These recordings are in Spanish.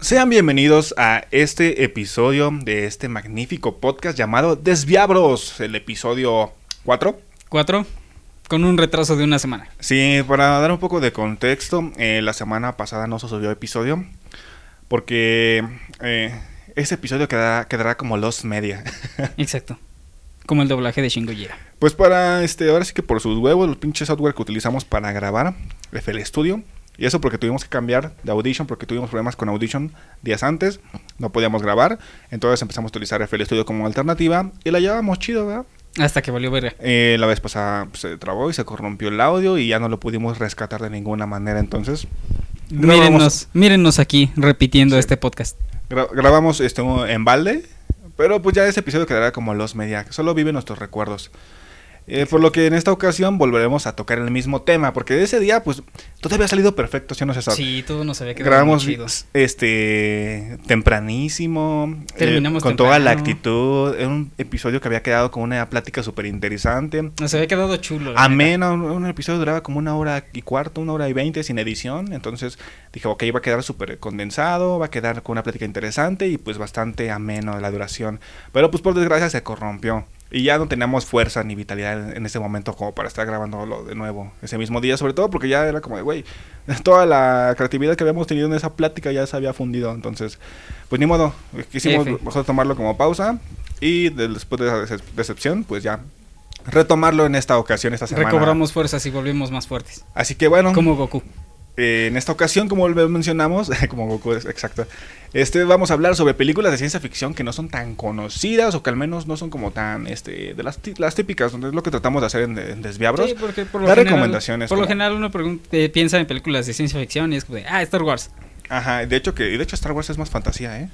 Sean bienvenidos a este episodio de este magnífico podcast llamado Desviabros, el episodio 4. Cuatro, con un retraso de una semana. Sí, para dar un poco de contexto, eh, la semana pasada no se subió episodio porque eh, ese episodio quedará, quedará como los media. Exacto. Como el doblaje de Shingo Jira. Pues para este, ahora sí que por sus huevos, el pinche software que utilizamos para grabar, FL Studio. Y eso porque tuvimos que cambiar de Audition, porque tuvimos problemas con Audition días antes, no podíamos grabar. Entonces empezamos a utilizar FL Studio como alternativa y la llevábamos chido, ¿verdad? Hasta que valió verga. Eh, la vez pasada pues, se trabó y se corrompió el audio y ya no lo pudimos rescatar de ninguna manera. Entonces, grabamos, mírennos aquí repitiendo Sí. este podcast. gra- grabamos esto en balde, pero pues ya ese episodio quedará como los media, que solo vive nuestros recuerdos. Eh, por lo que en esta ocasión volveremos a tocar el mismo tema, porque ese día, pues, todo había salido perfecto, ¿sí o no César? Sí, todo nos había quedado Grabamos muy chido. este tempranísimo, eh, Terminamos con toda la actitud. Era un episodio que había quedado con una plática súper interesante. Nos había quedado chulo. Ameno, un, un episodio duraba como una hora y cuarto, una hora y veinte sin edición. Entonces dije, ok, va a quedar súper condensado, va a quedar con una plática interesante y pues bastante ameno la duración. Pero pues por desgracia se corrompió. Y ya no teníamos fuerza ni vitalidad en, ese momento como para estar grabándolo de nuevo ese mismo día. Sobre todo porque ya era como de, güey, toda la creatividad que habíamos tenido en esa plática ya se había fundido. Entonces, pues ni modo, quisimos F. mejor tomarlo como pausa. Y de- después de esa decep- decepción, pues ya retomarlo en esta ocasión, esta semana. Recobramos fuerzas y volvimos más fuertes. Así que bueno, Como Goku. Eh, en esta ocasión, como mencionamos, como Goku es exacto, este vamos a hablar sobre películas de ciencia ficción que no son tan conocidas o que al menos no son como tan este de las, las típicas, donde es lo que tratamos de hacer en, en Desviabros. Sí, porque por lo general, recomendaciones Por lo general uno eh, piensa en películas de ciencia ficción y es como de, ah, Star Wars. Ajá, de hecho que de hecho Star Wars es más fantasía, ¿eh?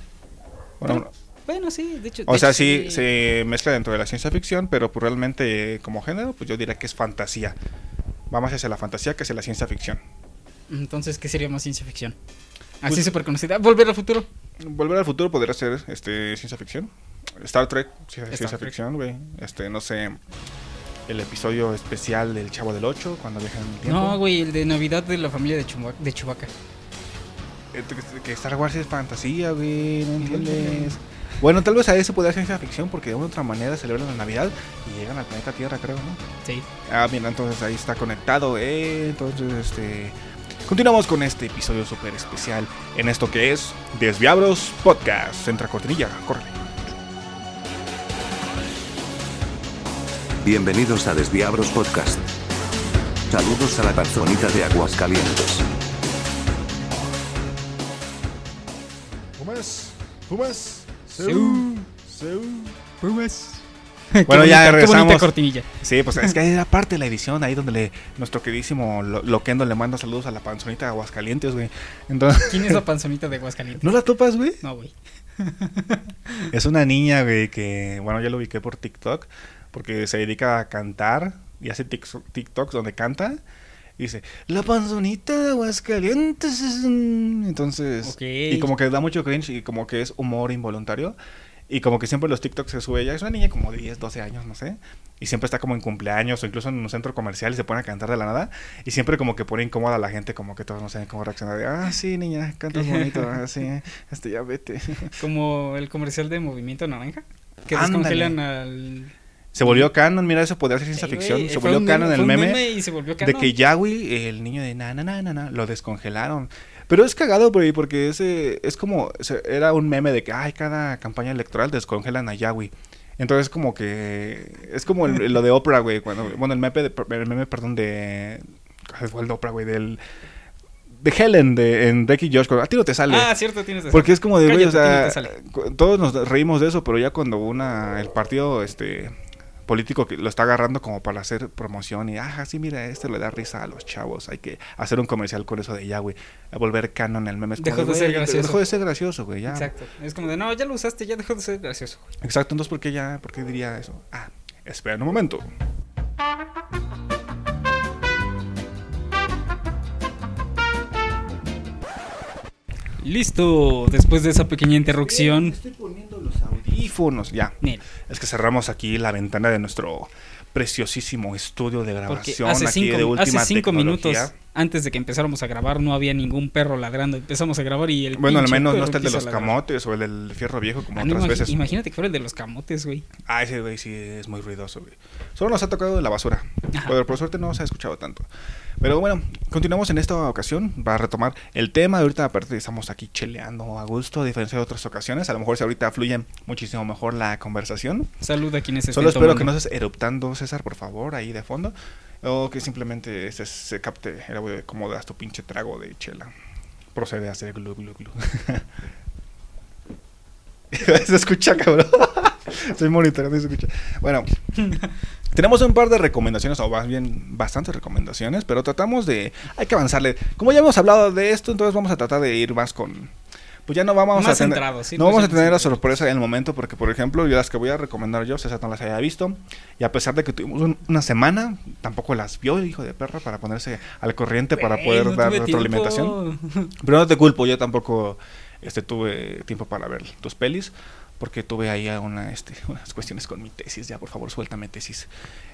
Bueno, Bueno, sí, de hecho. o de sea, hecho, sí se mezcla dentro de la ciencia ficción, pero pues realmente como género, pues yo diría que es fantasía. Vamos hacia la fantasía que hacia la ciencia ficción. Entonces, ¿qué sería más ciencia ficción? Así Pues- súper conocida. Volver al futuro. Volver al futuro podría ser este ciencia ficción. Star Trek, Star ciencia ficción, güey. Este, no sé, el episodio especial del Chavo del 8 cuando viajan en el tiempo. No, güey, el de Navidad de la familia de, Chumba- de Chewbacca. Eh, que- Star Wars es fantasía, güey, no entiendes. Bueno, tal vez a eso podría ser ciencia ficción porque de una u otra manera celebran la Navidad y llegan al planeta Tierra, creo, ¿no? Sí. Ah, bien, entonces ahí está conectado, eh. Entonces, este. Continuamos con este episodio súper especial en esto que es Desviabros Podcast. Entra cortinilla, corre. Bienvenidos a Desviabros Podcast. Saludos a la personita de Aguascalientes. Pumas, Pumas, Seú, Seú. Qué Bueno, ya bonita- Qué regresamos. bonita cortinilla. Sí, pues es que hay una parte de la edición ahí donde le, nuestro queridísimo Lo- Loquendo le manda saludos a la panzonita de Aguascalientes, güey. Entonces, ¿Quién es la panzonita de Aguascalientes? ¿no la topas, güey? No, güey. Es una niña, güey, que, bueno, yo lo ubiqué por TikTok, porque se dedica a cantar y hace TikToks donde canta. Y dice, la panzonita de Aguascalientes es un-". Entonces, Ok. y como que da mucho cringe y como que es humor involuntario. Y como que siempre los TikToks se sube ella. Es una niña como de 10, 12 años, no sé. Y siempre está como en cumpleaños o incluso en un centro comercial y se pone a cantar de la nada. Y siempre como que pone incómoda a la gente, como que todos no saben cómo reaccionar. De, ah, sí, niña, cantas bonito. Ah, sí, este, ya vete. Como el comercial de Movimiento Naranja. Que Ándale. descongelan al. Se volvió canon, mira, eso podría ser ciencia Sí, ficción. Se volvió canon meme- el meme, y se volvió de que Yahweh, el niño de na na na na na, lo descongelaron. Pero es cagado, güey, porque ese es como era un meme de que ay, cada campaña electoral descongelan a Yahweh. Entonces como que es como el- lo de Oprah, güey, cuando bueno, el meme de, el meme, perdón, de ¿cuál fue el de Oprah, güey, del de Helen de en Drake y Josh, a ti no te sale. Ah, cierto, tienes razón. Porque es como de, güey, o sea, todos nos reímos de eso, pero ya cuando una, el partido, este, político que lo está agarrando como para hacer promoción y, ah, sí, mira, este le da risa a los chavos, hay que hacer un comercial con eso de ya, güey, a volver canon el meme. Es como Dejó de ser gracioso. Dejó de ser gracioso, güey, ya. Exacto. Es como de, no, ya lo usaste, ya dejó de ser gracioso. Exacto, entonces, ¿por qué ya, por qué diría eso? Ah, espera un momento. Listo, después de esa pequeña interrupción. Estoy poniendo los audífonos, ya. Nel, Es que cerramos aquí la ventana de nuestro preciosísimo estudio de grabación hace aquí de última hace cinco minutos. Antes de que empezáramos a grabar no había ningún perro ladrando. Empezamos a grabar y el Bueno, al menos no está el de los ladrar. camotes o el del fierro viejo como Ah, otras veces. Imagínate que fuera el de los camotes, güey. Ah, ese güey sí es muy ruidoso, güey. Solo nos ha tocado de la basura. Ajá. Pero por suerte no se ha escuchado tanto. Pero bueno, continuamos en esta ocasión para retomar el tema. Ahorita aparte estamos aquí cheleando a gusto, a diferencia de otras ocasiones. A lo mejor si ahorita fluye muchísimo mejor la conversación. Salud a quienes Solo estén espero que tomando. no estés eruptando, César, por favor, ahí de fondo. O que simplemente se, se capte el audio de cómo das tu pinche trago de chela. Procede a hacer glu glu glu. se escucha, cabrón. Estoy monitoreando y se escucha. Bueno, tenemos un par de recomendaciones, o más bien bastantes recomendaciones, pero tratamos de. Hay que avanzarle. Como ya hemos hablado de esto, entonces vamos a tratar de ir más con. Pues ya no vamos Más a tener. sí, no pues vamos a tener la sorpresa en el momento, porque por ejemplo, yo las que voy a recomendar yo, César no las haya visto. Y a pesar de que tuvimos un- una semana, tampoco las vio, hijo de perra, para ponerse al corriente, para poder no dar retroalimentación. tiempo. Pero no te culpo, yo tampoco este, tuve tiempo para ver tus pelis, porque tuve ahí una, este, unas cuestiones con mi tesis, ya por favor suéltame tesis.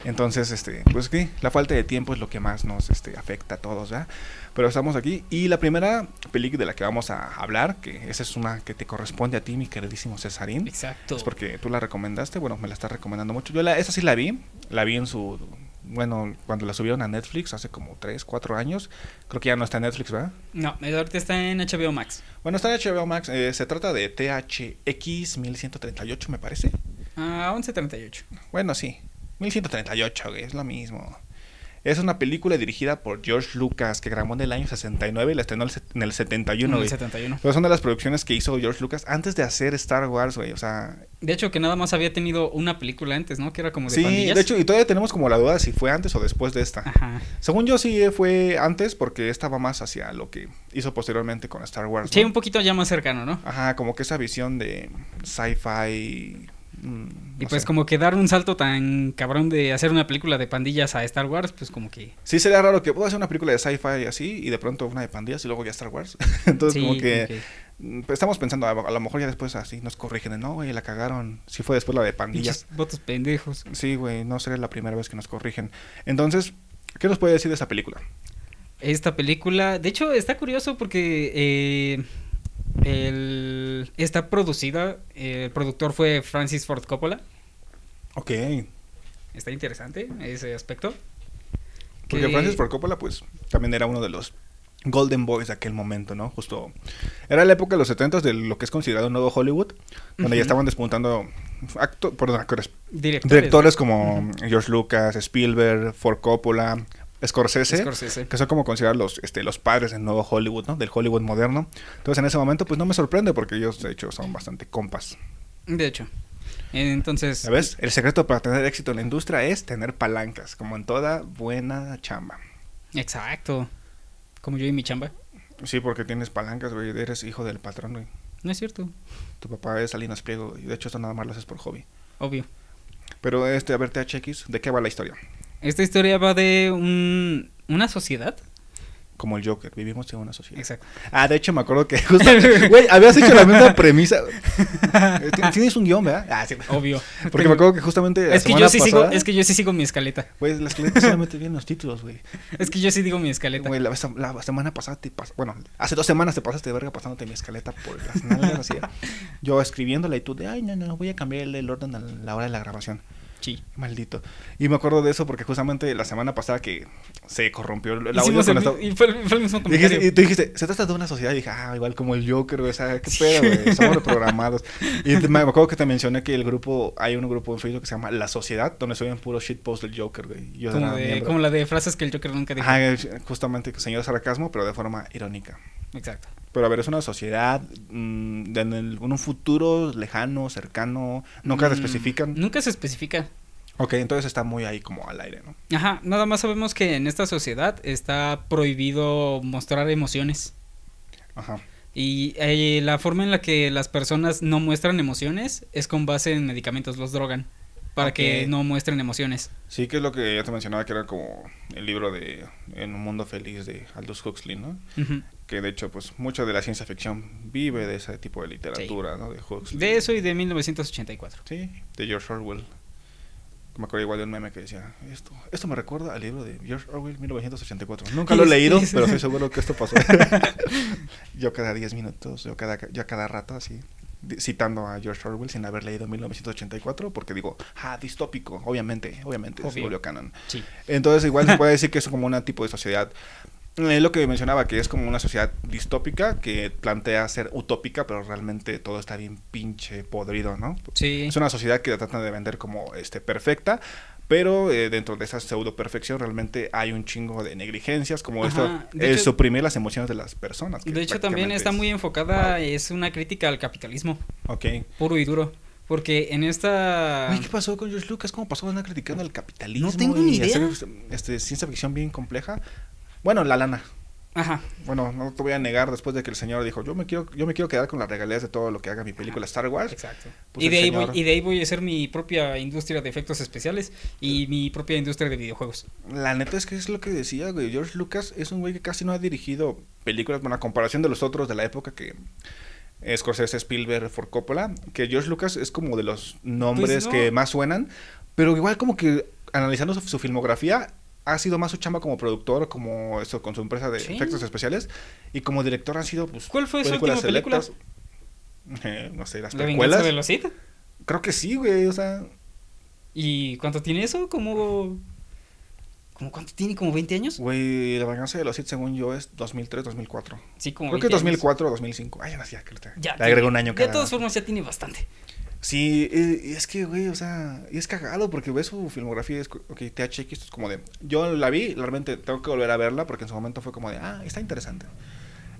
Entonces, este, pues que la falta de tiempo es lo que más nos este, afecta a todos, ¿ya? Pero estamos aquí y la primera película de la que vamos a hablar, que esa es una que te corresponde a ti, mi queridísimo Cesarín. Exacto. Es porque tú la recomendaste, bueno, me la estás recomendando mucho. Yo la, esa sí la vi, la vi en su, bueno, cuando la subieron a Netflix hace como 3, 4 años. Creo que ya no está en Netflix, ¿verdad? No, ahorita está en HBO Max. Bueno, está en HBO Max. eh, se trata de THX 1138, me parece. Ah, 11.38. Bueno, sí. 1138, güey, es lo mismo. Es una película dirigida por George Lucas que grabó en el año 69 y la estrenó en el 71, En el güey. 71. Pero son de las producciones que hizo George Lucas antes de hacer Star Wars, güey. O sea, De hecho, que nada más había tenido una película antes, ¿no? Que era como de sí, pandillas. de hecho, y todavía tenemos como la duda si fue antes o después de esta. Ajá. Según yo, sí fue antes porque esta va más hacia lo que hizo posteriormente con Star Wars. Sí, un poquito ya más cercano, ¿no? Ajá, como que esa visión de sci-fi. Mm, Y pues como que dar un salto tan cabrón de hacer una película de pandillas a Star Wars, pues como que... Sí, sería raro que puedo hacer una película de sci-fi así y de pronto una de pandillas y luego ya Star Wars. Entonces, sí, como que mm, pues, estamos pensando, a, lo mejor ya después así nos corrigen. de, No, güey, la cagaron. Sí, fue después la de pandillas. Pinches votos pendejos. Sí, güey, no sería la primera vez que nos corrigen. Entonces, ¿qué nos puede decir de esa película? Esta película, de hecho, está curioso porque eh, el- está producida, eh, el productor fue Francis Ford Coppola. Ok. Está interesante ese aspecto. Porque Que- Francis Ford Coppola, pues, también era uno de los Golden Boys de aquel momento, ¿no? Justo. Era la época de los 70 de lo que es considerado un nuevo Hollywood, donde ya estaban despuntando acto, perdón, actores, Directores, como. George Lucas, Spielberg, Ford Coppola, Scorsese, Scorsese. que son como considerados los, este, los padres del nuevo Hollywood, ¿no? Del Hollywood moderno. Entonces, en ese momento, pues no me sorprende porque ellos, de hecho, son bastante compas. De hecho. Entonces, ¿Sabes? El secreto para tener éxito en la industria es tener palancas, como en toda buena chamba. exacto. Como yo y mi chamba. Sí, porque tienes palancas, güey. Eres hijo del patrón, güey. No es cierto, Tu papá es Salinas Pliego. Y de hecho, esto nada más lo haces por hobby. obvio. Pero este, a ver, THX, ¿de qué va la historia? Esta historia va de un, una sociedad. Como el Joker, vivimos en una sociedad. Exacto. Ah, de hecho, me acuerdo que justo. Güey, habías hecho la misma premisa. Ti- Tienes un guion, ¿verdad? Ah, sí. Obvio. Porque me acuerdo que justamente. la Es que semana yo sí sigo, es que yo sí sigo mi escaleta. Güey, la escaleta solamente vienen los títulos, güey. Es que yo sí digo mi escaleta. Güey, la, semana pasada te pas- Bueno, hace dos semanas te pasaste de verga pasándote mi escaleta por las nalgas, así. Yo escribiéndola y tú de, ay, no, no, voy a cambiar el, el orden a la hora de la grabación. Sí. Maldito. Y me acuerdo de eso porque justamente la semana pasada que se corrompió el audio Hicimos el y fue, fue el mismo comentario. y tú dijiste, se trata de una sociedad. Y dije, ah, igual como el Joker. O sea, qué pedo, güey. Somos reprogramados. Y me acuerdo que te mencioné que el grupo, hay un grupo en Facebook que se llama La Sociedad, donde suben puro shitpost del Joker, güey. Yo como, de- miembro. como la de frases que el Joker nunca dijo. Es- justamente señor sarcasmo, pero de forma irónica. Exacto. Pero a ver, es una sociedad mm, de en, el- en un futuro lejano, cercano, nunca te Mm, especifican. Nunca se especifica. Ok, entonces está muy ahí como al aire, ¿no? Ajá, nada más sabemos que en esta sociedad está prohibido mostrar emociones. Ajá. Y eh, la forma en la que las personas no muestran emociones es con base en medicamentos, los drogan. Para que no muestren emociones. Sí, que es lo que ya te mencionaba, que era como el libro de En un mundo feliz de Aldous Huxley, ¿no? Ujú. Que de hecho, pues, mucha de la ciencia ficción vive de ese tipo de literatura, ¿no? De Huxley. De eso y de 1984. Sí, de George Orwell. Me acuerdo igual de un meme que decía, esto, esto me recuerda al libro de George Orwell 1984. Nunca lo he leído, pero estoy seguro que esto pasó. yo cada 10 minutos, yo cada, yo cada rato así, citando a George Orwell sin haber leído 1984, porque digo, ah, distópico, obviamente, obviamente, se Obvio. volvió canon. Sí. Entonces igual se puede decir que es como un tipo de sociedad. Es lo que mencionaba, que es como una sociedad distópica que plantea ser utópica, pero realmente todo está bien pinche podrido, ¿no? Sí. Es una sociedad que la tratan de vender como este perfecta, pero eh, dentro de esa pseudo perfección realmente hay un chingo de negligencias, como esto Ajá, eh, suprimir las emociones de las personas. que De hecho, también está es- muy enfocada, es una crítica al capitalismo, Ok. puro y duro. Porque en esta... Güey, ¿qué pasó con George Lucas? ¿Cómo pasó de andar criticando el capitalismo? No tengo ni idea. hacer, este, ciencia ficción bien compleja. Bueno, la lana. Ajá. Bueno, no te voy a negar después de que el señor dijo, yo me quiero, yo me quiero quedar con las regalías de todo lo que haga mi película Star Wars. Exacto. Pues y, de ahí voy, señor- y de ahí voy a hacer mi propia industria de efectos especiales y mi propia industria de videojuegos. La neta es que es lo que decía, güey. George Lucas es un güey que casi no ha dirigido películas, bueno, a comparación de los otros de la época que Scorsese, Spielberg, Ford Coppola, que George Lucas es como de los nombres Pues no. que más suenan, pero igual como que analizando su, su filmografía ha sido más su chamba como productor, como eso con su empresa de Sí. efectos especiales y como director han sido pues ¿Cuál fue su películas última película? Eh, no sé, las ¿La venganza precuelas. de los Sith? Creo que sí, güey, o sea, ¿Y cuánto tiene eso? ¿Como... ¿Como cuánto tiene? ¿Como 20 años? güey, La venganza de los Sith según yo es 2003, 2004. Sí, como Creo que 20 años. 2004 o 2005. Ay, ya no ya, creo que Ya le agrego un año De cada- todas formas ya tiene bastante. Sí, y es que, güey, o sea, y es cagado porque ves su filmografía y es, ok, THX es como de, yo la vi, realmente tengo que volver a verla porque en su momento fue como de, ah, está interesante.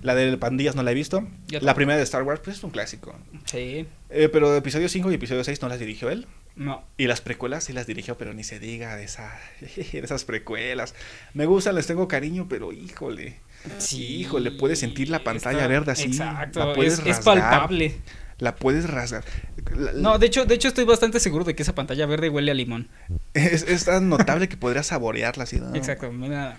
La de Pandillas no la he visto. La primera de Star Wars, pues es un clásico. Sí. Eh, pero de episodio 5 y episodio 6 no las dirigió él. No. Y las precuelas sí las dirigió, pero ni se diga de, esa, de esas precuelas. Me gustan, les tengo cariño, pero híjole. Sí. Híjole, puedes sentir la pantalla está- verde así. Exacto. La puedes es, es palpable. La puedes rasgar. La- No, de hecho, de hecho estoy bastante seguro de que esa pantalla verde huele a limón. Es, es tan notable que podrías saborearla así. ¿no? Exacto. Mira,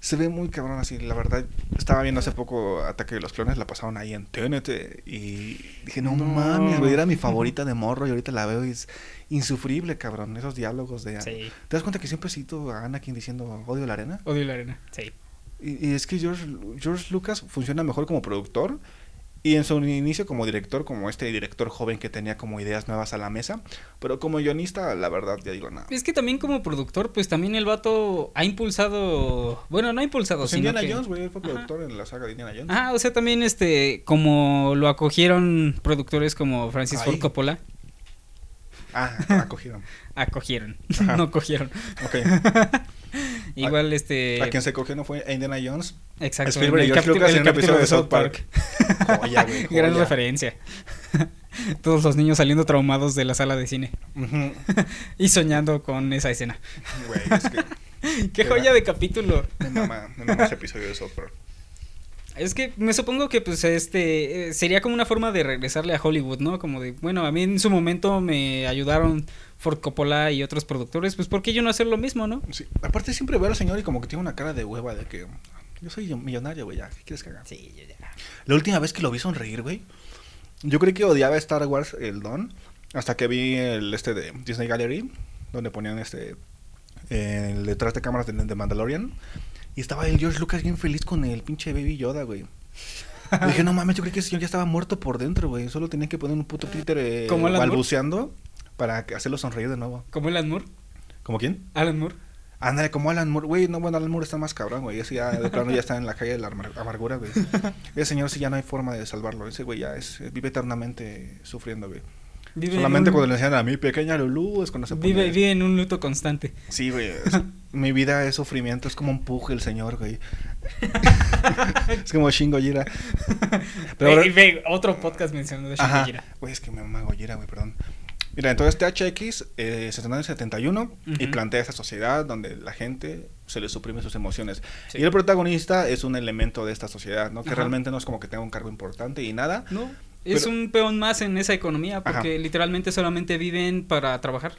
Se ve muy cabrón así, la verdad. Estaba viendo hace poco Ataque de los Clones, la pasaron ahí en TNT. Y dije, no, No. mames, era mi favorita de morro y ahorita la veo y es insufrible, cabrón. Esos diálogos de. Sí. ¿Te das cuenta que siempre cito a Anakin diciendo odio la arena? Odio la arena. Sí. Y, y es que George, George Lucas funciona mejor como productor y en su inicio como director, como este director joven que tenía como ideas nuevas a la mesa. Pero como guionista, la verdad, ya digo nada. Es que también como productor, pues también el vato ha impulsado. Bueno, no ha impulsado, Pues sino Indiana que- Jones, güey, él fue Ajá. productor en la saga de Indiana Jones. Ah, o sea, también este, como lo acogieron productores como Francis Ay. Ford Coppola, Ah, acogieron. Acogieron, Ajá. no cogieron. Ok. Igual este, A quien se cogió no fue Indiana Jones. exacto, Spielberg y el George Lucas en un episodio de South Park. Park. Joya, güey, Gran referencia. Todos los niños saliendo traumados de la sala de cine y soñando con esa escena. Güey, es que Qué Era- joya de capítulo. me mama, me mama ese episodio de South Park. Es que me supongo que pues este eh, sería como una forma de regresarle a Hollywood, ¿no? Como de, bueno, a mí en su momento me ayudaron Ford Coppola y otros productores, pues ¿por qué yo no hacer lo mismo, no? Sí. Aparte siempre veo al señor y como que tiene una cara de hueva de que yo soy millonario, güey, ya, ¿qué quieres que haga? Sí, yo ya. La última vez que lo vi sonreír, güey, yo creí que odiaba Star Wars el Don hasta que vi el este de Disney Gallery donde ponían este el detrás de cámaras de, de Mandalorian y estaba el George Lucas bien feliz con el pinche Baby Yoda, güey. Y dije, no mames, yo creí que ese señor ya estaba muerto por dentro, güey. Solo tenía que poner un puto Twitter eh, balbuceando para hacerlo sonreír de nuevo. ¿Como Alan Moore? ¿Como quién? Alan Moore. Ándale, como Alan Moore. Güey, no, bueno, Alan Moore está más cabrón, güey. Ese ya, de plano, ya está en la calle de la amar- amargura, güey. Ese señor sí ya no hay forma de salvarlo. Ese güey ya es, vive eternamente sufriendo, güey. Vive Solamente un- cuando le enseñan a mi pequeña Lulu es cuando se pone... vive, vive en un luto constante. Sí, güey. es- mi vida es sufrimiento, es como un puje el señor, güey. es como Shingo Jira. Pero Ve- ve, otro podcast mencionando a Ajá. Shingojira. Güey, es que me mama Gojira, güey, perdón. Mira, entonces THX eh, se estrenó en el 71 y Ujú. plantea esa sociedad donde la gente se le suprime sus emociones. Sí. Y el protagonista es un elemento de esta sociedad, ¿no? Que Ajá. realmente no es como que tenga un cargo importante y nada. No, es un peón más en esa economía porque literalmente solamente viven para trabajar.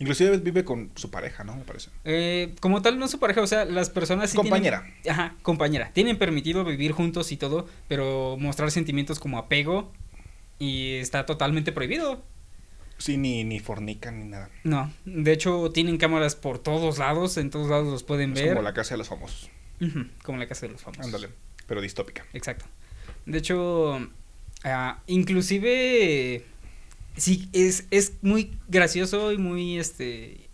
Inclusive vive con su pareja, ¿no? Me parece. Eh, como tal, no su pareja, o sea, las personas sí Compañera. tienen- ajá, compañera. Tienen permitido vivir juntos y todo, pero mostrar sentimientos como apego y está totalmente prohibido. Sí, ni, ni fornican ni nada. No, de hecho tienen cámaras por todos lados, en todos lados los pueden Es ver. como la casa de los famosos. Como la casa de los famosos. Ándale. Pero distópica. Exacto. De hecho, ah, inclusive sí es, es muy gracioso y muy este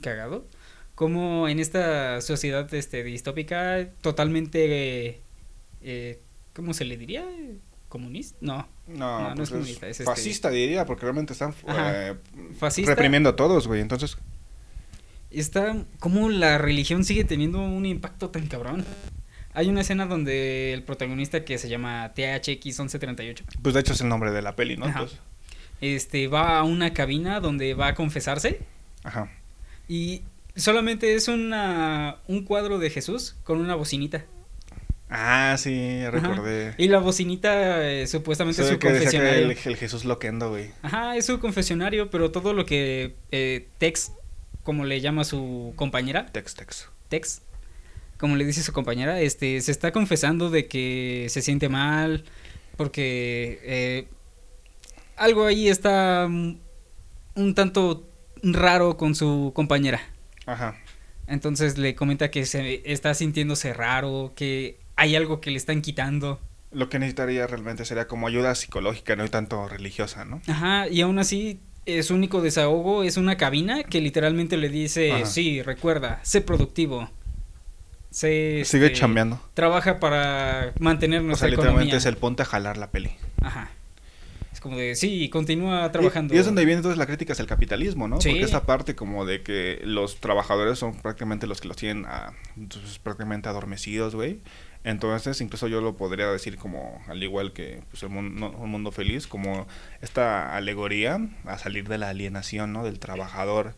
cagado como en esta sociedad este distópica totalmente eh, ¿cómo se le diría? comunista? No, No, No, no pues es comunista, es este- fascista diría, porque realmente están eh, reprimiendo a todos, güey. Entonces, está como la religión sigue teniendo un impacto tan cabrón. Hay una escena donde el protagonista que se llama THX1138 pues de hecho es el nombre de la peli, ¿no? Ajá. Entonces, este va a una cabina donde va a confesarse ajá. y solamente es una un cuadro de Jesús con una bocinita. Ah, sí, Ajá. recordé. Y la bocinita eh, supuestamente es su que confesionario. el, el Jesús loquendo, güey. Ajá, es su confesionario, pero todo lo que eh, Tex, como le llama su compañera, Tex, tex. Tex, como le dice su compañera, este, se está confesando de que se siente mal porque eh, algo ahí está un tanto raro con su compañera. Ajá. Entonces le comenta que se está sintiéndose raro, que hay algo que le están quitando. Lo que necesitaría realmente sería como ayuda psicológica, no tanto religiosa, ¿no? Ajá, y aún así eh, su único desahogo es una cabina que literalmente le dice, Ajá. sí, recuerda, sé productivo. Sé, Sigue este, chambeando. Trabaja para mantener O nuestra sea, literalmente economía. es el ponte a jalar la peli. Ajá. Es como de, sí, continúa trabajando. Y, es donde viene entonces la crítica hacia el capitalismo, ¿no? Sí. Porque esta parte como de que los trabajadores son prácticamente los que los tienen a- entonces, prácticamente adormecidos, güey. Entonces, incluso yo lo podría decir como, al igual que pues, el mundo, un mundo feliz, como esta alegoría a salir de la alienación, ¿no? Del trabajador,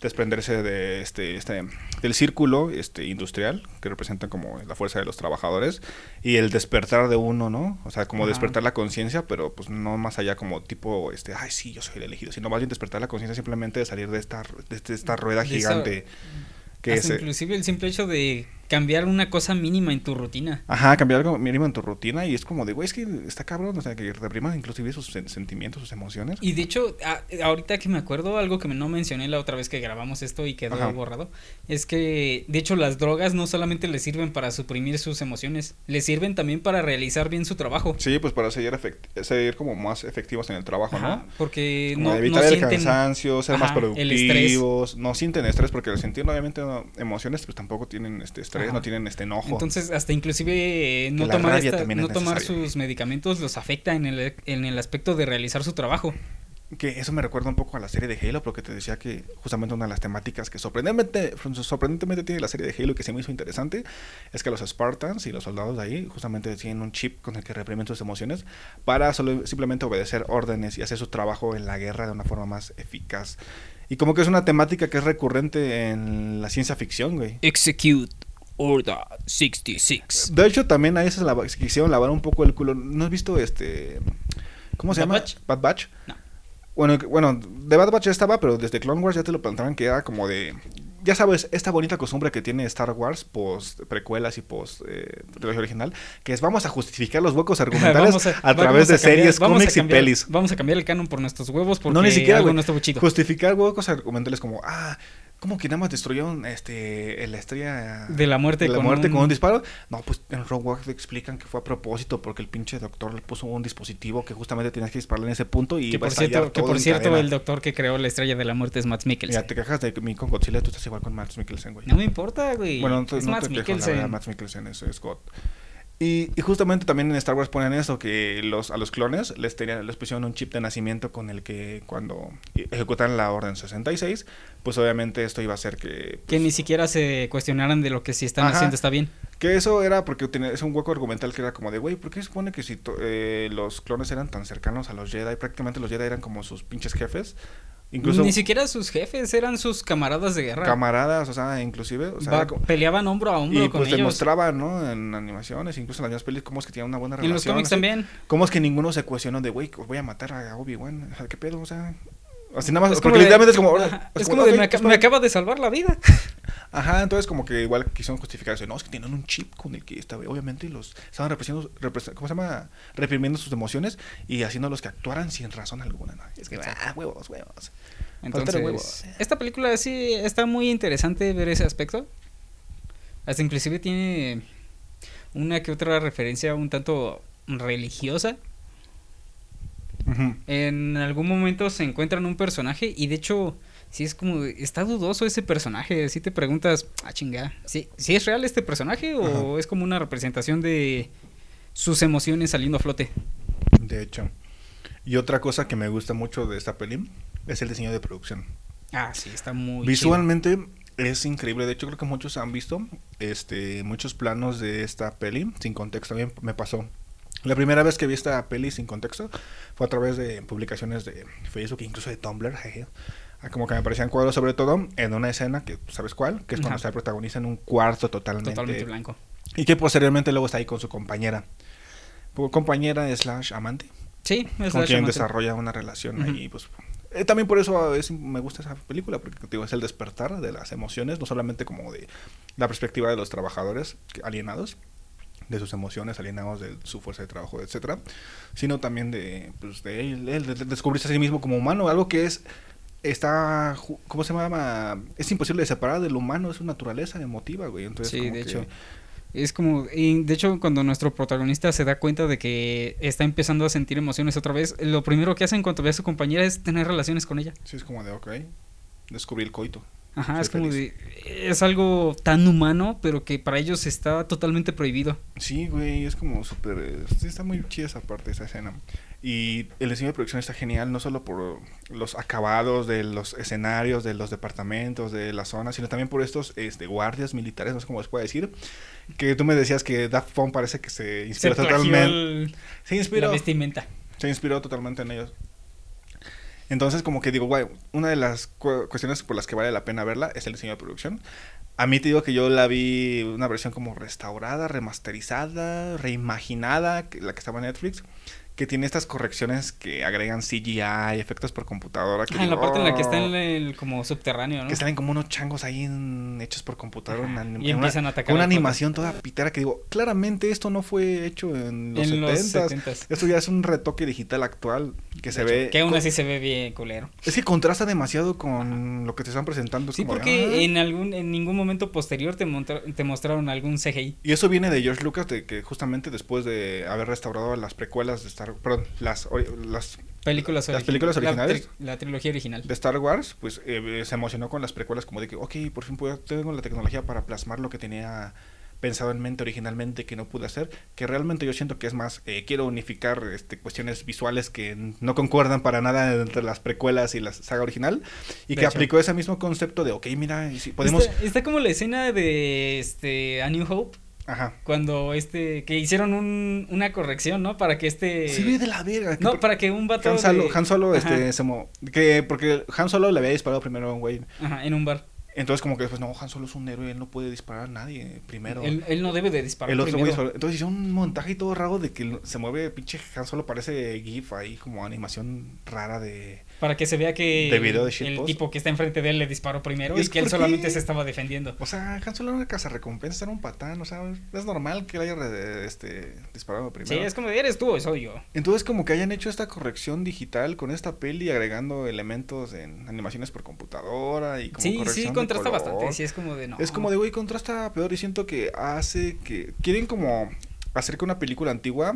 desprenderse de este, este, del círculo este, industrial, que representa como la fuerza de los trabajadores, y el despertar de uno, ¿no? O sea, como Ajá. despertar la conciencia, pero pues no más allá como tipo, este, ay, sí, yo soy el elegido, sino más bien despertar la conciencia simplemente de salir de esta, de este- esta rueda De gigante. Que Hasta es, eh, inclusive el simple hecho de cambiar una cosa mínima en tu rutina. Ajá, cambiar algo mínimo en tu rutina y es como de, güey, es que está cabrón, o sea, que repriman inclusive sus sen- sentimientos, sus emociones. Y de hecho, a- ahorita que me acuerdo, algo que no mencioné la otra vez que grabamos esto y quedó Ajá. borrado, es que de hecho las drogas no solamente le sirven para suprimir sus emociones, le sirven también para realizar bien su trabajo. Sí, pues para seguir, seguir como más efectivos en el trabajo, Ajá, ¿no? porque Como no, de no evitar el sienten... cansancio, ser más Ajá, productivos, no sienten estrés porque sentir obviamente no, emociones pues tampoco tienen este estrés, Ajá. no tienen este enojo. Entonces, hasta inclusive eh, no tomar, esta- no tomar sus medicamentos los afecta en el, en el aspecto de realizar su trabajo. Que eso me recuerda un poco a la serie de Halo, porque te decía que justamente una de las temáticas que sorprendentemente, sorprendentemente tiene la serie de Halo y que se me hizo interesante es que los Spartans y los soldados de ahí justamente tienen un chip con el que reprimen sus emociones para solo, simplemente obedecer órdenes y hacer su trabajo en la guerra de una forma más eficaz. Y como que es una temática que es recurrente en la ciencia ficción, güey. Execute Order 66. De hecho, también lava- se quisieron lavar un poco el culo. ¿No has visto este... ¿Cómo se ¿Bad llama? Batch? Bad Batch. No. Bueno, bueno, de Bad Batch ya estaba, pero desde Clone Wars ya te lo planteaban que era como de... Ya sabes, esta bonita costumbre que tiene Star Wars, post precuelas y post eh, trilogía original, que es vamos a justificar los huecos argumentales a, través de a cambiar- series, a cómics y pelis. Vamos a cambiar el canon por nuestros huevos porque No, ni siquiera, algo güey. no estuvo chido. Justificar huecos argumentales como, ah, ¿cómo que nada más destruyeron este, la estrella De la muerte de la con muerte un- con un disparo? No, pues en Rogue explican que fue a propósito porque el pinche doctor le puso un dispositivo que justamente tenías que dispararle en ese punto y que por cierto, que por cierto cadena. el doctor que creó la estrella de la muerte es Matt Mikkelsen. Mira, te quejas de mí con Godzilla, tú estás igual con Matt Mikkelsen, güey. No me importa, güey. Bueno, entonces es no Matt te quejo, la Mikkelsen. verdad, Matt Mikkelsen es, God. Y, y justamente también en Star Wars ponen eso, que los, a los clones les, tenían, les pusieron un chip de nacimiento con el que cuando ejecutan la Orden 66, pues obviamente esto iba a hacer que... Que pues, ni siquiera se cuestionaran de lo que si están Ajá. haciendo está bien. Que eso era porque tenía- es un hueco argumental que era como de, güey, ¿por qué se supone que si to- eh, los clones eran tan cercanos a los Jedi? Prácticamente los Jedi eran como sus pinches jefes. Incluso Ni siquiera sus jefes eran sus camaradas de guerra. camaradas, o sea, inclusive. O sea, Va- como- peleaban hombro a hombro y con pues ellos. demostraban, ¿no? En animaciones, incluso en las mismas pelis, cómo es que tenían una buena En relación. los cómics así. también. ¿Cómo es que ninguno se cuestionó de, güey, voy a matar a Obi-Wan? O sea, ¿qué pedo? O sea, así nada más, Es como porque de- literalmente es como... Ajá, es es como de me, pues, aca- me acaba de salvar la vida. Ajá, entonces como que igual quisieron justificar eso. No, es que tienen un chip con el que estaba, obviamente los estaban reprimiendo, repres- ¿cómo se llama? Reprimiendo sus emociones y haciéndolos que actuaran sin razón alguna. ¿no? Es que, ah, huevos, huevos. De huevos. Entonces, esta película sí está muy interesante ver ese aspecto. Hasta inclusive tiene una que otra referencia un tanto religiosa. Ujú. En algún momento se encuentran un personaje y de hecho sí es como está dudoso ese personaje, si te preguntas, ah chinga, ¿sí, ¿sí es real este personaje o Ajá. es como una representación de sus emociones saliendo a flote? De hecho. Y otra cosa que me gusta mucho de esta peli es el diseño de producción. Ah, sí, está muy Visualmente es increíble. De hecho, creo que muchos han visto este muchos planos de esta peli sin contexto. A mí me pasó. La primera vez que vi esta peli sin contexto fue a través de publicaciones de Facebook, incluso de Tumblr. jeje. Ah, Como que me parecían cuadros, sobre todo en una escena que sabes cuál, que es cuando Ajá. está el protagonista en un cuarto totalmente, totalmente blanco. y que posteriormente luego está ahí con su compañera, compañera slash amante. Sí, es con quien desarrolla una relación ahí pues eh, también por eso es- me gusta esa película porque digo, es el despertar de las emociones no solamente como de la perspectiva de los trabajadores alienados de sus emociones alienados de su fuerza de trabajo etcétera sino también de pues de él, él, de descubrirse a sí mismo como humano algo que es está cómo se llama es imposible de separar del humano es su naturaleza emotiva güey entonces Sí, como de que- hecho. Es como, y de hecho, cuando nuestro protagonista se da cuenta de que está empezando a sentir emociones otra vez, lo primero que hace en cuanto ve a su compañera es tener relaciones con ella. sí es como de ok descubrí el coito Ajá, es como feliz. de, es algo tan humano, pero que para ellos está totalmente prohibido. Sí, güey, es como súper... eh, Sí, está muy chida esa parte, esa escena. Y el diseño de producción está genial, no solo por los acabados de los escenarios, de los departamentos, de la zona, sino también por estos este, guardias militares, no sé cómo les puedo decir. Que tú me decías que Daft Punk parece que se inspiró Se totalmente. el- Se la inspiró. vestimenta. Se inspiró totalmente en ellos. Entonces, como que digo, güey, una de las cu- cuestiones por las que vale la pena verla es el diseño de producción. A mí te digo que yo la vi una versión como restaurada, remasterizada, reimaginada, que- la que estaba en Netflix, que tiene estas correcciones que agregan CGI, efectos por computadora. Que Ah, en la digo, parte en la que está en "Oh", el como subterráneo, ¿no? Que salen como unos changos ahí en- hechos por computadora. Ajá, en y en una- empiezan a atacar una animación toda pitera que digo, claramente esto no fue hecho en los en los 70 70s. Esto ya es un retoque digital actual que se De hecho, ve... Que aún así se ve bien culero. es que contrasta demasiado con lo que te están presentando. es Sí, como porque "Ah". en algún en ningún momento posterior te, montra- te mostraron algún CGI. Y eso viene de George Lucas, de que justamente después de haber restaurado las precuelas de Star... Perdón, las, las Películas Las películas la originales. tri- La, trilogía original. de Star Wars, pues eh, se emocionó con las precuelas como de que, ok, por fin puedo, tengo la tecnología para plasmar lo que tenía pensado en mente originalmente que no pude hacer, que realmente yo siento que es más, eh, quiero unificar este, cuestiones visuales que no concuerdan para nada entre las precuelas y la saga original, y De que hecho. aplicó ese mismo concepto de, ok, mira, si podemos... Está, está como la escena de este A New Hope Ajá. cuando este que hicieron un, una corrección, ¿no? Para que este Sí, ve de la verga. no, por- para que un vato Han Solo, de- Han Solo, Ajá, este, se mo- que porque Han Solo le había disparado primero a un güey. ajá, en un bar. Entonces como que después, no, Han Solo es un héroe, él no puede disparar a nadie primero. Él, él no debe de disparar el otro güey primero. disparó. Entonces hizo un montaje y todo raro de que se mueve pinche Han Solo parece GIF ahí como animación rara de... Para que se vea que De video de el tipo que está enfrente de él le disparó primero ¿Y y, es que él solamente se estaba defendiendo. O sea, Han Solo era una casa recompensa, era un patán, o sea, es normal que él haya este, disparado Sí, primero. es como de eres tú soy yo. Entonces como que hayan hecho esta corrección digital con esta peli agregando elementos en animaciones por computadora y como Sí, corrección sí, de contrasta color. bastante. Sí, es como de no. Es como de, güey, contrasta peor y siento que hace que... Quieren como hacer que una película antigua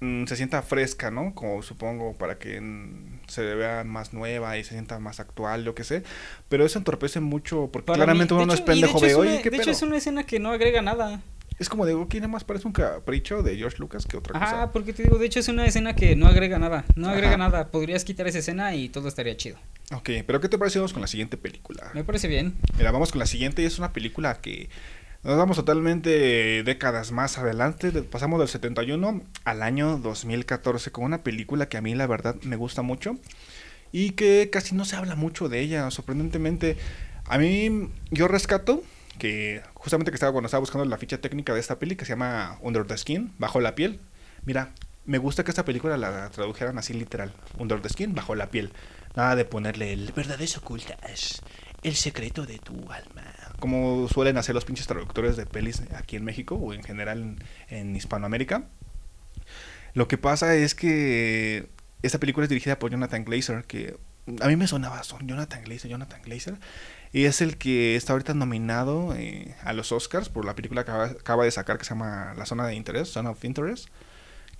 mm, se sienta fresca, ¿no? Como supongo, para que mm, se vea más nueva y se sienta más actual, yo qué sé. Pero eso entorpece mucho porque Para claramente mí- uno no es y de pendejo hecho de, es oye, una- ¿qué De hecho, es una escena que no agrega nada. Es como de, ok, nada más parece un capricho de George Lucas que otra cosa. Ajá, porque te digo, de hecho es una escena que no agrega nada. No agrega Ajá. nada. Podrías quitar esa escena y todo estaría chido. Ok, pero ¿qué te parece? Vamos con la siguiente película. Me parece bien. Mira, vamos con la siguiente y es una película que nos vamos totalmente décadas más adelante. de- Pasamos del 71 al año 2014 con una película que a mí la verdad me gusta mucho y que casi no se habla mucho de ella. Sorprendentemente, a mí yo rescato que justamente que estaba cuando estaba buscando la ficha técnica de esta peli que se llama Under the Skin, bajo la piel. Mira, me gusta que esta película la tradujeran así literal, Under the Skin, bajo la piel. Nada de ponerle el verdades ocultas, el secreto de tu alma. Como suelen hacer los pinches traductores de pelis aquí en México o en general en, en Hispanoamérica. Lo que pasa es que esta película es dirigida por Jonathan Glazer, que a mí me sonaba, son Jonathan Glazer, Jonathan Glazer, y es el que está ahorita nominado eh, a los Oscars por la película que acaba, acaba de sacar que se llama La Zona de Interés, Zone of Interest,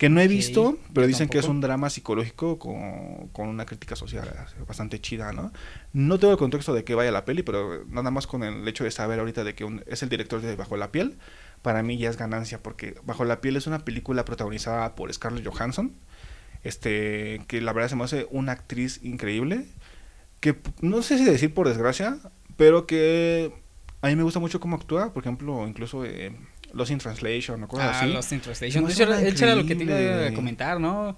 que no he visto, pero dicen que es un drama psicológico con, con una crítica social bastante chida, ¿no? No tengo el contexto de qué vaya la peli, pero nada más con el hecho de saber ahorita de que un- es el director de Bajo la Piel, para mí ya es ganancia, porque Bajo la Piel es una película protagonizada por Scarlett Johansson, este, que la verdad se me hace una actriz increíble, que no sé si decir por desgracia, pero que a mí me gusta mucho cómo actúa, por ejemplo, incluso eh, Lost in Translation o cosas Ah, así. Lost in Translation. De hecho, suena era- lo que te iba a comentar, ¿no?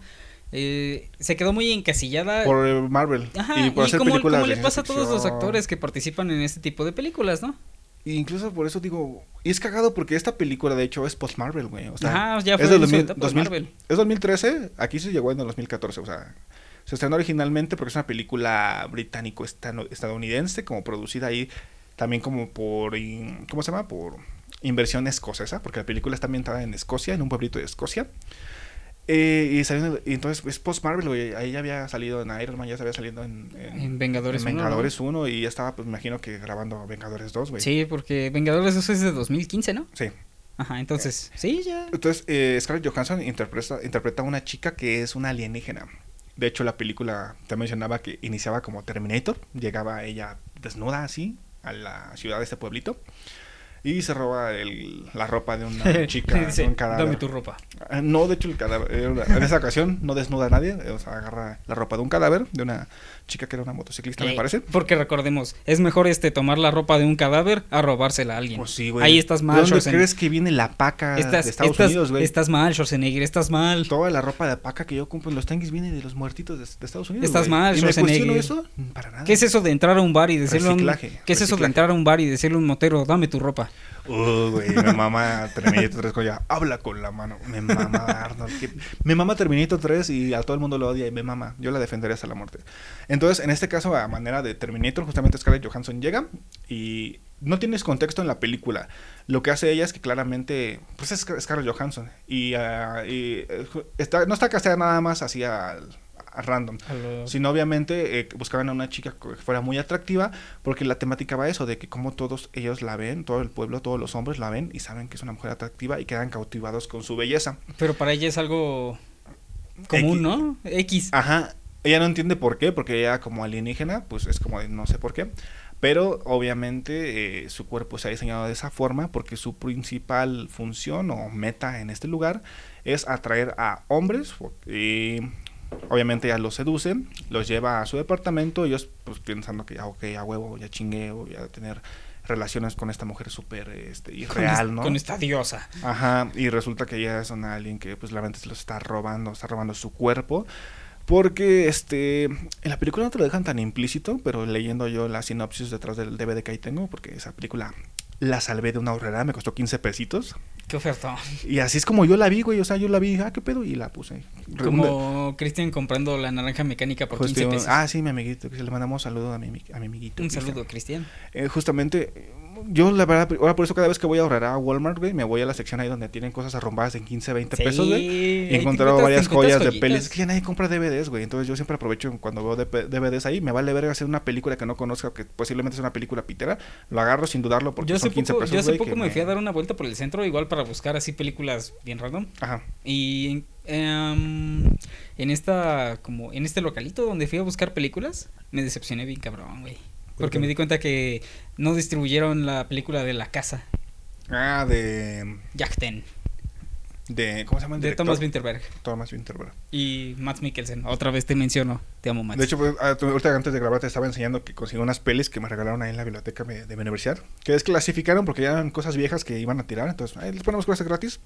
Eh, se quedó muy encasillada. Por eh, Marvel. Ajá, y y, por hacer como, películas como le pasa a todos los actores que participan en este tipo de películas, ¿no? Y incluso por eso digo, y es cagado porque esta película de hecho es post Marvel, güey. O sea, Ajá, ya es fue del en su 2000 etapa de 2000 Marvel. Es 2013, aquí se llegó en el 2014, o sea, se estrenó originalmente porque es una película británico-estadounidense, como producida ahí también como por, ¿cómo se llama? Por inversión escocesa, porque la película está ambientada en Escocia, en un pueblito de Escocia. Eh, y, salió en el- y entonces es post Marvel, güey. Ahí ya había salido en Iron Man, ya se había salido en, En Vengadores en 1, ¿no? Vengadores 1 y ya estaba, pues me imagino que grabando Vengadores 2, güey. Sí, porque Vengadores eso es de 2015, ¿no? Sí. Ajá, entonces, sí, ya. Entonces, eh, Scarlett Johansson interpreta, interpreta a una chica que es una alienígena. De hecho, la película te mencionaba que iniciaba como Terminator. Llegaba ella desnuda así a la ciudad de este pueblito. Y se roba el- la ropa de una chica, de un cadáver. dame tu ropa. Ah, No, de hecho, el cadáver. eh, En esa ocasión no desnuda a nadie. O sea, agarra la ropa de un cadáver de una chica que era una motociclista, me Eh, parece. Porque recordemos, es mejor este tomar la ropa de un cadáver a robársela a alguien. Pues sí, güey. Ahí estás ¿De mal, dónde Schwarzenegger. crees que viene la paca Estás, de Estados estás- Unidos, güey? estás mal, Schwarzenegger, estás mal. Toda la ropa de paca que yo compro en los tanguis viene de los muertitos de, de Estados Unidos. Estás mal, ¿Y me Schwarzenegger. cuestiono eso? Para nada. ¿Qué es eso de entrar a un bar y decirle un, Reciclaje, ¿Qué es eso de entrar a un bar y decirle a un motero, dame tu ropa? Uh, güey, me mama Terminator 3 con ya, habla con la mano. Me mama Arnold. me mama Terminator 3 y a todo el mundo lo odia y me mama. Yo la defenderé hasta la muerte. Entonces, en este caso, a manera de Terminator, justamente Scarlett Johansson llega y no tienes contexto en la película. Lo que hace ella es que claramente, pues es Scar- Scarlett Johansson. Y, ah, y, eh, está, no está casada nada más así a, a random. Sino obviamente eh, buscaban a una chica que fuera muy atractiva porque la temática va a eso, de que como todos ellos la ven, todo el pueblo, todos los hombres la ven y saben que es una mujer atractiva y quedan cautivados con su belleza. Pero para ella es algo común, X. ¿no? X. Ajá, ella no entiende por qué, porque ella como alienígena, pues es como de no sé por qué. Pero obviamente eh, su cuerpo se ha diseñado de esa forma porque su principal función o meta en este lugar es atraer a hombres y obviamente ya los seduce, los lleva a su departamento, ellos pues pensando que ya ok, a huevo, ya chingue, voy a tener relaciones con esta mujer súper este, irreal, ¿no? Con esta diosa. Ajá, y resulta que ella es una alguien que pues realmente se lo está robando, está robando su cuerpo. Porque este en la película no te lo dejan tan implícito, pero leyendo yo la sinopsis detrás del DVD que ahí tengo, porque esa película la salvé de una horrera, me costó 15 pesitos. Qué oferta. Y así es como yo la vi, güey. O sea, yo la vi y dije, ah, qué pedo, y la puse. Como Cristian comprando la naranja mecánica por Justo 15 digo, pesos. Ah, sí, mi amiguito, que se le mandamos saludo a mi, a mi amiguito. Un saludo, Cristian. Eh, justamente, yo la verdad, ahora por eso cada vez que voy a ahorrar a Walmart, güey, me voy a la sección ahí donde tienen cosas arrombadas en 15, 20 pesos, güey. Y he encontrado varias joyas de pelis. Es que ya nadie compra DVDs, güey. Entonces yo siempre aprovecho cuando veo DVDs ahí. Me vale ver hacer una película que no conozca, que posiblemente es una película pitera. Lo agarro sin dudarlo porque Yo son 15 poco, pesos, yo hace poco me fui a dar una vuelta por el centro, igual para buscar así películas bien random. Ajá. Y em, en esta, como en este localito donde fui a buscar películas, me decepcioné bien cabrón, güey. ¿Por Porque me di cuenta que no distribuyeron la película de La Casa, Ah, de... Yachten, de ¿Cómo se llama el de? Thomas Winterberg Thomas Winterberg. y Matt Mikkelsen. Otra vez te menciono, te amo, Matt. De hecho, pues, ah, ahorita antes de grabar te estaba enseñando que conseguí unas pelis que me regalaron ahí en la biblioteca de, de mi universidad. Que desclasificaron porque eran cosas viejas que iban a tirar. Entonces, ahí les ponemos cosas gratis.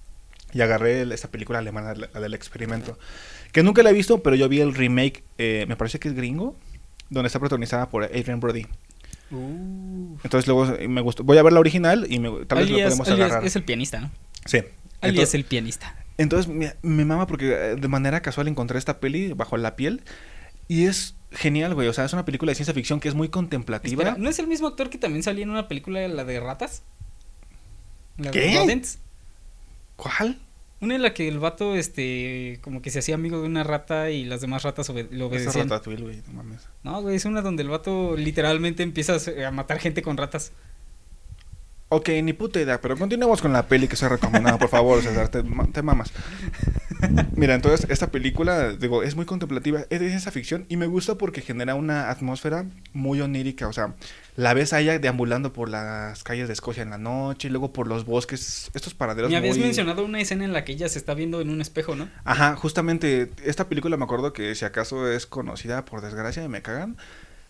Y agarré el- esta película alemana, la, la del experimento. Que nunca la he visto, pero yo vi el remake, eh, me parece que es gringo, donde está protagonizada por Adrian Brody. Uh. Entonces luego eh, me gustó. Voy a ver la original y me- tal vez lo podemos agarrar. es el pianista, ¿no? Sí. Alias Entonces, el pianista. entonces me, me mama porque eh, de manera casual encontré esta peli bajo la piel y es genial, güey. O sea, es una película de ciencia ficción que es muy contemplativa. Espera, ¿no es el mismo actor que también salía en una película, la de ratas? La ¿Qué? de. ¿Cuál? Una en la que el vato, este, como que se hacía amigo de una rata y las demás ratas lo Esa obedecían. Ratatouille, güey, no mames. No, güey, es una donde el vato literalmente empieza a matar gente con ratas. Ok, ni puta idea, pero continuemos con la peli que se ha recomendado, por favor, César, te, te mamas. Mira, entonces, esta película, digo, es muy contemplativa, es de ciencia ficción y me gusta porque genera una atmósfera muy onírica, o sea, la ves a ella deambulando por las calles de Escocia en la noche y luego por los bosques, estos paraderos Me habías muy- mencionado una escena en la que ella se está viendo en un espejo, ¿no? Ajá, justamente esta película me acuerdo que si acaso es conocida, por desgracia, y me cagan.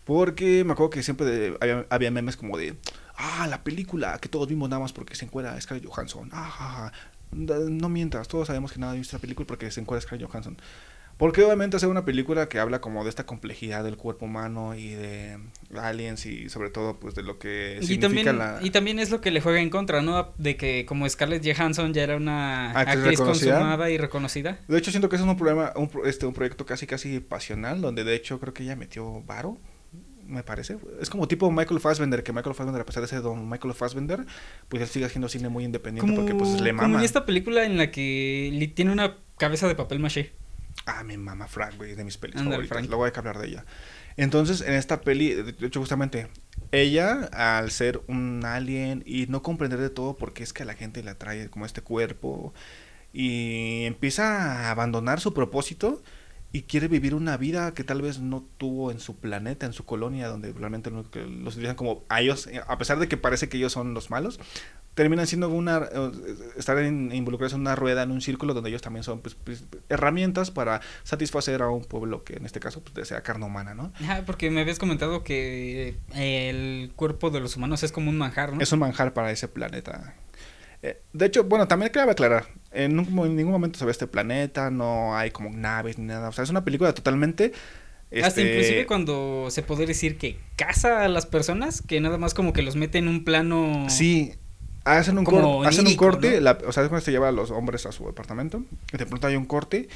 Porque me acuerdo que siempre de- había, había memes como de, ah, la película que todos vimos nada más porque se encuentra Scarlett Johansson. Ah. No mientas, todos sabemos que nada visto esta película porque se encuentra Scarlett Johansson. Porque obviamente hacer una película que habla como de esta complejidad del cuerpo humano y de aliens y sobre todo pues de lo que Y significa también, la... y también es lo que le juega en contra, ¿no? De que como Scarlett Johansson ya era una Actriz consumada y reconocida. De hecho, siento que ese es un problema, un, este, un proyecto casi casi pasional, donde de hecho creo que ella metió varo, me parece. Es como tipo Michael Fassbender, que Michael Fassbender, a pesar de ser don Michael Fassbender, pues él sigue haciendo cine muy independiente Como, porque pues le como mama. en esta película en la que tiene una cabeza de papel maché. Ah, mi mama Frank, güey, de mis pelis favoritas. Luego hay que hablar de ella. Entonces, en esta peli, de hecho, justamente, ella, al ser un alien y no comprender de todo porque es que a la gente le atrae como este cuerpo y empieza a abandonar su propósito y quiere vivir una vida que tal vez no tuvo en su planeta, en su colonia, donde realmente los utilizan como a ellos, a pesar de que parece que ellos son los malos, terminan siendo una eh, estar en- involucrados en una rueda, en un círculo donde ellos también son pues, pues, herramientas para satisfacer a un pueblo que en este caso pues, desea carne humana, ¿no? Ajá, porque me habías comentado que eh, el cuerpo de los humanos es como un manjar, ¿no? Es un manjar para ese planeta. Eh, de hecho, bueno, también cabe aclarar, en, ningún- en ningún momento se ve este planeta, no hay como naves ni nada, o sea, es una película totalmente... Hasta este, inclusive cuando se puede decir que caza a las personas, que nada más como que los mete en un plano... Sí, hacen un, cor- hacen un onírico, corte, ¿no? la- o sea, es cuando se lleva a los hombres a su departamento, y de pronto hay un corte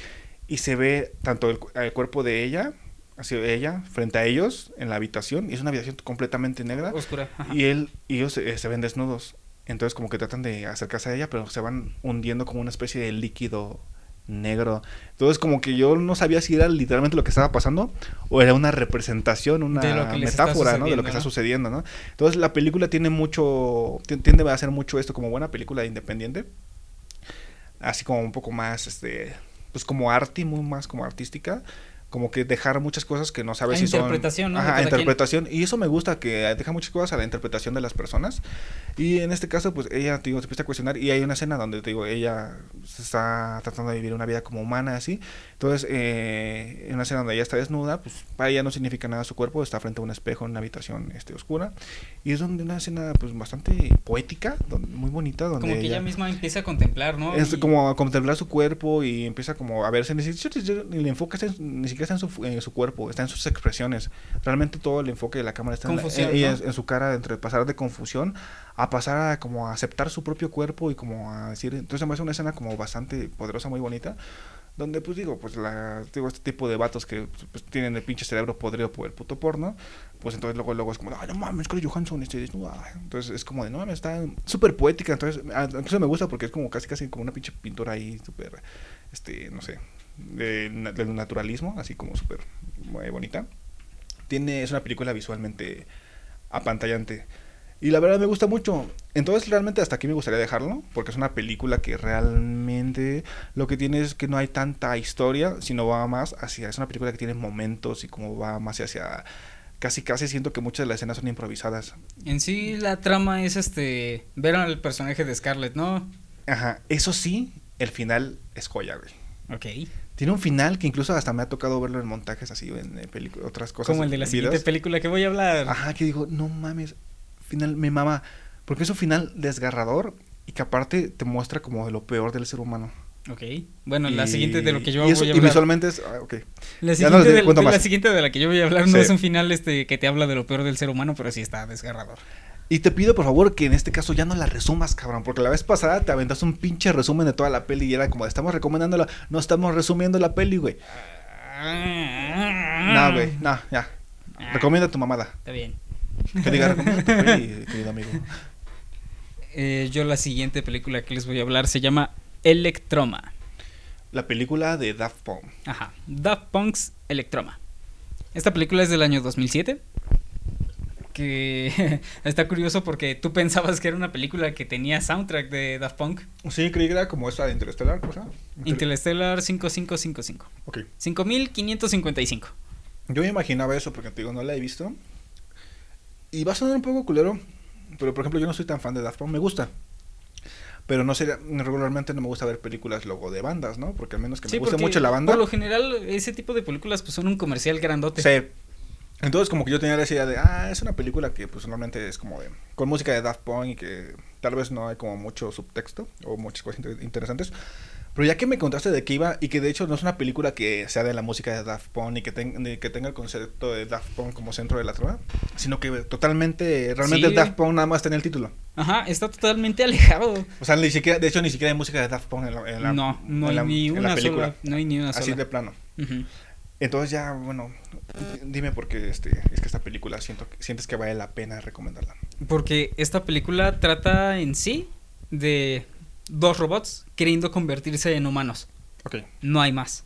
y se ve tanto el, cu- el cuerpo de ella, así ella, frente a ellos en la habitación, y es una habitación completamente negra, Oscura. ajá. y él y ellos eh, se ven desnudos. Entonces como que tratan de acercarse a ella, pero se van hundiendo como una especie de líquido negro. Entonces como que yo no sabía si era literalmente lo que estaba pasando o era una representación, una metáfora, ¿no? De lo que está sucediendo, ¿no? Entonces la película tiene mucho, ti- tiende a hacer mucho esto como buena película independiente. Así como un poco más, este, pues como arte, muy más como artística. Como que dejar muchas cosas que no sabes A si son... interpretación, ¿no? de Ajá, cada quien. interpretación. Y eso me gusta, que deja muchas cosas a la interpretación de las personas. Y en este caso, pues ella, te digo, se empieza a cuestionar. Y hay una escena donde, te digo, ella se está tratando de vivir una vida como humana, así. Entonces, eh, en una escena donde ella está desnuda, pues para ella no significa nada su cuerpo. Está frente a un espejo en una habitación este, oscura. Y es donde una escena, pues bastante poética, donde- muy bonita. Donde Como que ella misma empieza a contemplar, ¿no? es Y- como a contemplar su cuerpo y empieza como a verse, ni siquiera, enfoque está en, ni siquiera está en su, en su cuerpo, está en sus expresiones. Realmente todo el enfoque de la cámara está en, la- Confusión, en, ¿no? en su cara, entre pasar de confusión a pasar a como a aceptar su propio cuerpo y como a decir, entonces me hace una escena como bastante poderosa, muy bonita. Donde pues digo, pues la, digo, este tipo de vatos que pues, tienen el pinche cerebro podrido por el puto porno, pues entonces luego, luego es como, ay no mames, Scarlett Johansson este desnuda. Entonces es como de, no mames, está súper poética, entonces, ah, incluso me gusta porque es como casi casi como una pinche pintura ahí súper, este, no sé, de del naturalismo, así como súper muy bonita. Tiene, es una película visualmente apantallante. Y la verdad me gusta mucho. Entonces realmente hasta aquí me gustaría dejarlo, porque es una película que realmente lo que tiene es que no hay tanta historia, sino va más hacia, es una película que tiene momentos y como va más hacia, casi casi siento que muchas de las escenas son improvisadas. En sí la trama es este ver al personaje de Scarlett, ¿no? Ajá, eso sí, el final es joya, güey. Ok. Tiene un final que incluso hasta me ha tocado verlo en montajes así, o en eh, otras cosas. Como el de la en siguiente videos. película que voy a hablar. Ajá, que digo, no mames, final me mama, porque es un final desgarrador y que aparte te muestra como de lo peor del ser humano. Ok. Bueno, la Y- siguiente de lo que yo y voy a Y hablar. visualmente es, ah, ok. La no siguiente, de, la más. siguiente de la que yo voy a hablar no Sí. es un final este que te habla de lo peor del ser humano, pero sí está desgarrador. Y te pido por favor que en este caso ya no la resumas, cabrón, porque la vez pasada te aventaste un pinche resumen de toda la peli y era como, estamos recomendándola, no estamos resumiendo la peli, güey. No, No, güey, no, ya. Ah. Recomienda tu mamada. Está bien. Que diga, recomienda tu peli, querido amigo. Eh, yo la siguiente película que les voy a hablar se llama Electroma. La película de Daft Punk. Ajá. Daft Punk's Electroma. Esta película es del año 2007. Que está curioso porque tú pensabas que era una película que tenía soundtrack de Daft Punk. Sí, creí que era como esta de Interstellar. Inter- Interstellar 5555. Ok. 5555. Yo me imaginaba eso porque te digo, no la he visto. Y va a sonar un poco culero. Pero por ejemplo, yo no soy tan fan de Daft Punk. Me gusta. Pero no sería, regularmente no me gusta ver películas luego de bandas, ¿no? Porque al menos que me Sí, guste mucho la banda. Por lo general, ese tipo de películas pues son un comercial grandote. Sí. Entonces como que yo tenía la idea de, ah, es una película que pues normalmente es como de, con música de Daft Punk y que tal vez no hay como mucho subtexto o muchas cosas inter- interesantes. Pero ya que me contaste de que iba y que de hecho no es una película que sea de la música de Daft Punk y que, ten- ni que tenga el concepto de Daft Punk como centro de la trama, sino que totalmente, realmente Sí. Daft Punk nada más está en el título. Ajá, está totalmente alejado. O sea, ni siquiera, de hecho ni siquiera hay música de Daft Punk en la, en la- no, no en hay la- ni en la una película. sola. No hay ni una Así sola. de plano. Entonces ya, bueno, dime por qué este, es que esta película siento, sientes que vale la pena recomendarla. Porque esta película trata en sí de dos robots queriendo convertirse en humanos. Ok. No hay más.